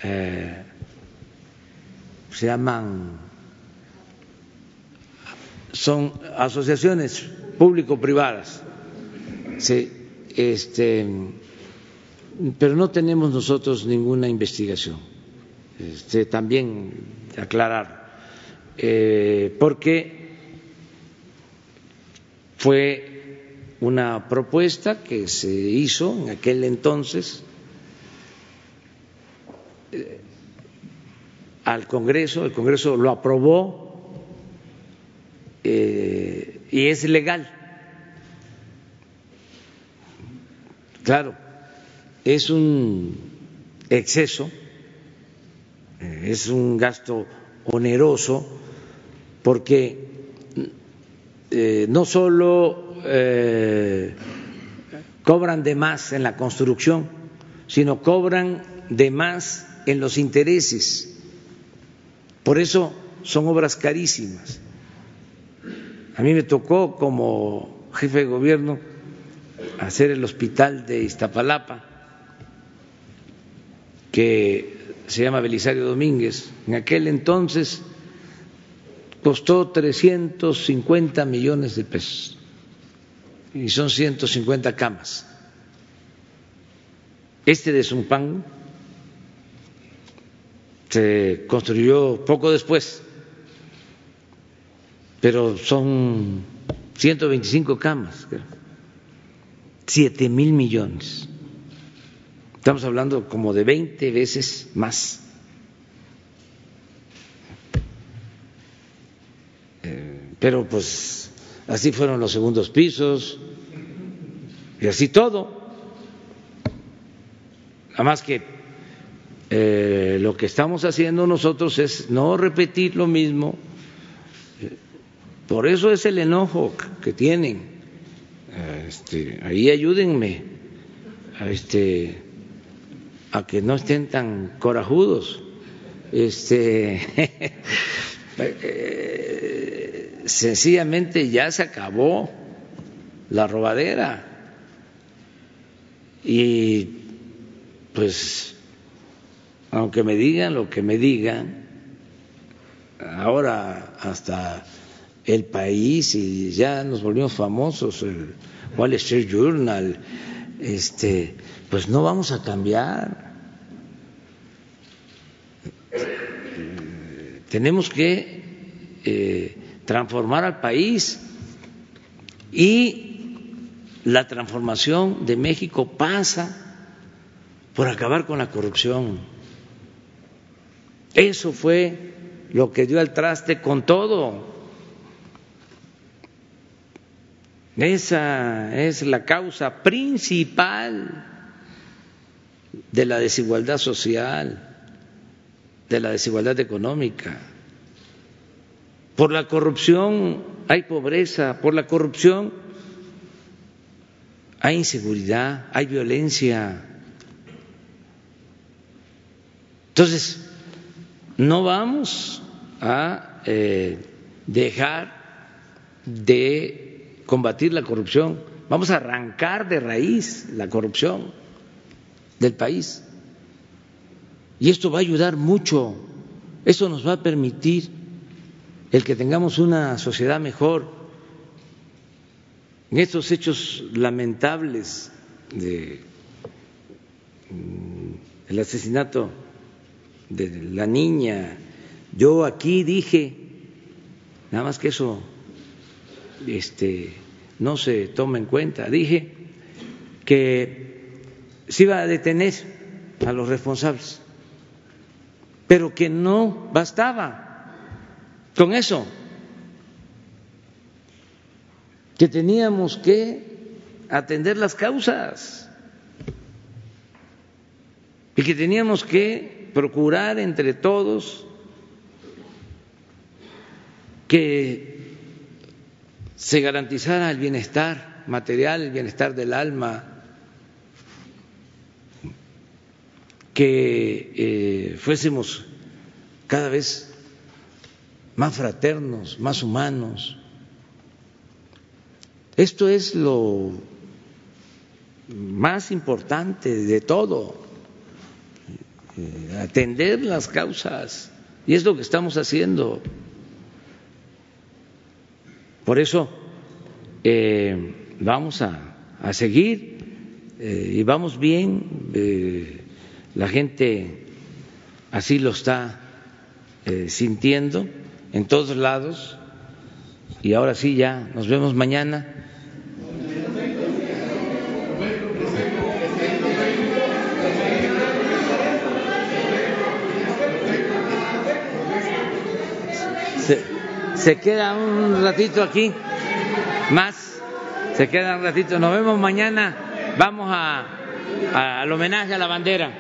eh, se llaman, son asociaciones público-privadas, sí, este, pero no tenemos nosotros ninguna investigación. Este, también aclarar, eh, porque fue una propuesta que se hizo en aquel entonces eh, al Congreso, el Congreso lo aprobó eh, y es legal. Claro, es un exceso, eh, es un gasto oneroso, porque no solo eh, cobran de más en la construcción, sino cobran de más en los intereses. Por eso son obras carísimas. A mí me tocó como jefe de gobierno hacer el hospital de Iztapalapa, que se llama Belisario Domínguez. En aquel entonces costó 350 millones de pesos y son 150 camas. Este de Zumpango se construyó poco después, pero son 125 camas, siete mil millones. Estamos hablando como de 20 veces más. Eh, pero pues así fueron los segundos pisos y así todo. Nada más que eh, lo que estamos haciendo nosotros es no repetir lo mismo. Por eso es el enojo que tienen. Este, ahí ayúdenme a, este, a que no estén tan corajudos. Este, eh, sencillamente ya se acabó la robadera y pues aunque me digan lo que me digan ahora hasta el país y ya nos volvimos famosos el Wall Street Journal este pues no vamos a cambiar tenemos que eh, transformar al país y la transformación de México pasa por acabar con la corrupción. Eso fue lo que dio al traste con todo. Esa es la causa principal de la desigualdad social, de la desigualdad económica. Por la corrupción hay pobreza, por la corrupción hay inseguridad, hay violencia. Entonces, no vamos a eh, dejar de combatir la corrupción, vamos a arrancar de raíz la corrupción del país. Y esto va a ayudar mucho, eso nos va a permitir el que tengamos una sociedad mejor. En estos hechos lamentables de mm, el asesinato de la niña, yo aquí dije, nada más que eso este, no se toma en cuenta, dije que se iba a detener a los responsables, pero que no bastaba con eso, que teníamos que atender las causas y que teníamos que procurar entre todos que se garantizara el bienestar material, el bienestar del alma, que eh, fuésemos cada vez más fraternos, más humanos. Esto es lo más importante de todo, eh, atender las causas, y es lo que estamos haciendo. Por eso eh, vamos a, seguir eh, y vamos bien, la gente así lo está sintiendo en todos lados. Y ahora sí, ya nos vemos mañana. Se, queda un ratito aquí, más, se queda un ratito. Nos vemos mañana. Vamos a, al homenaje a la bandera.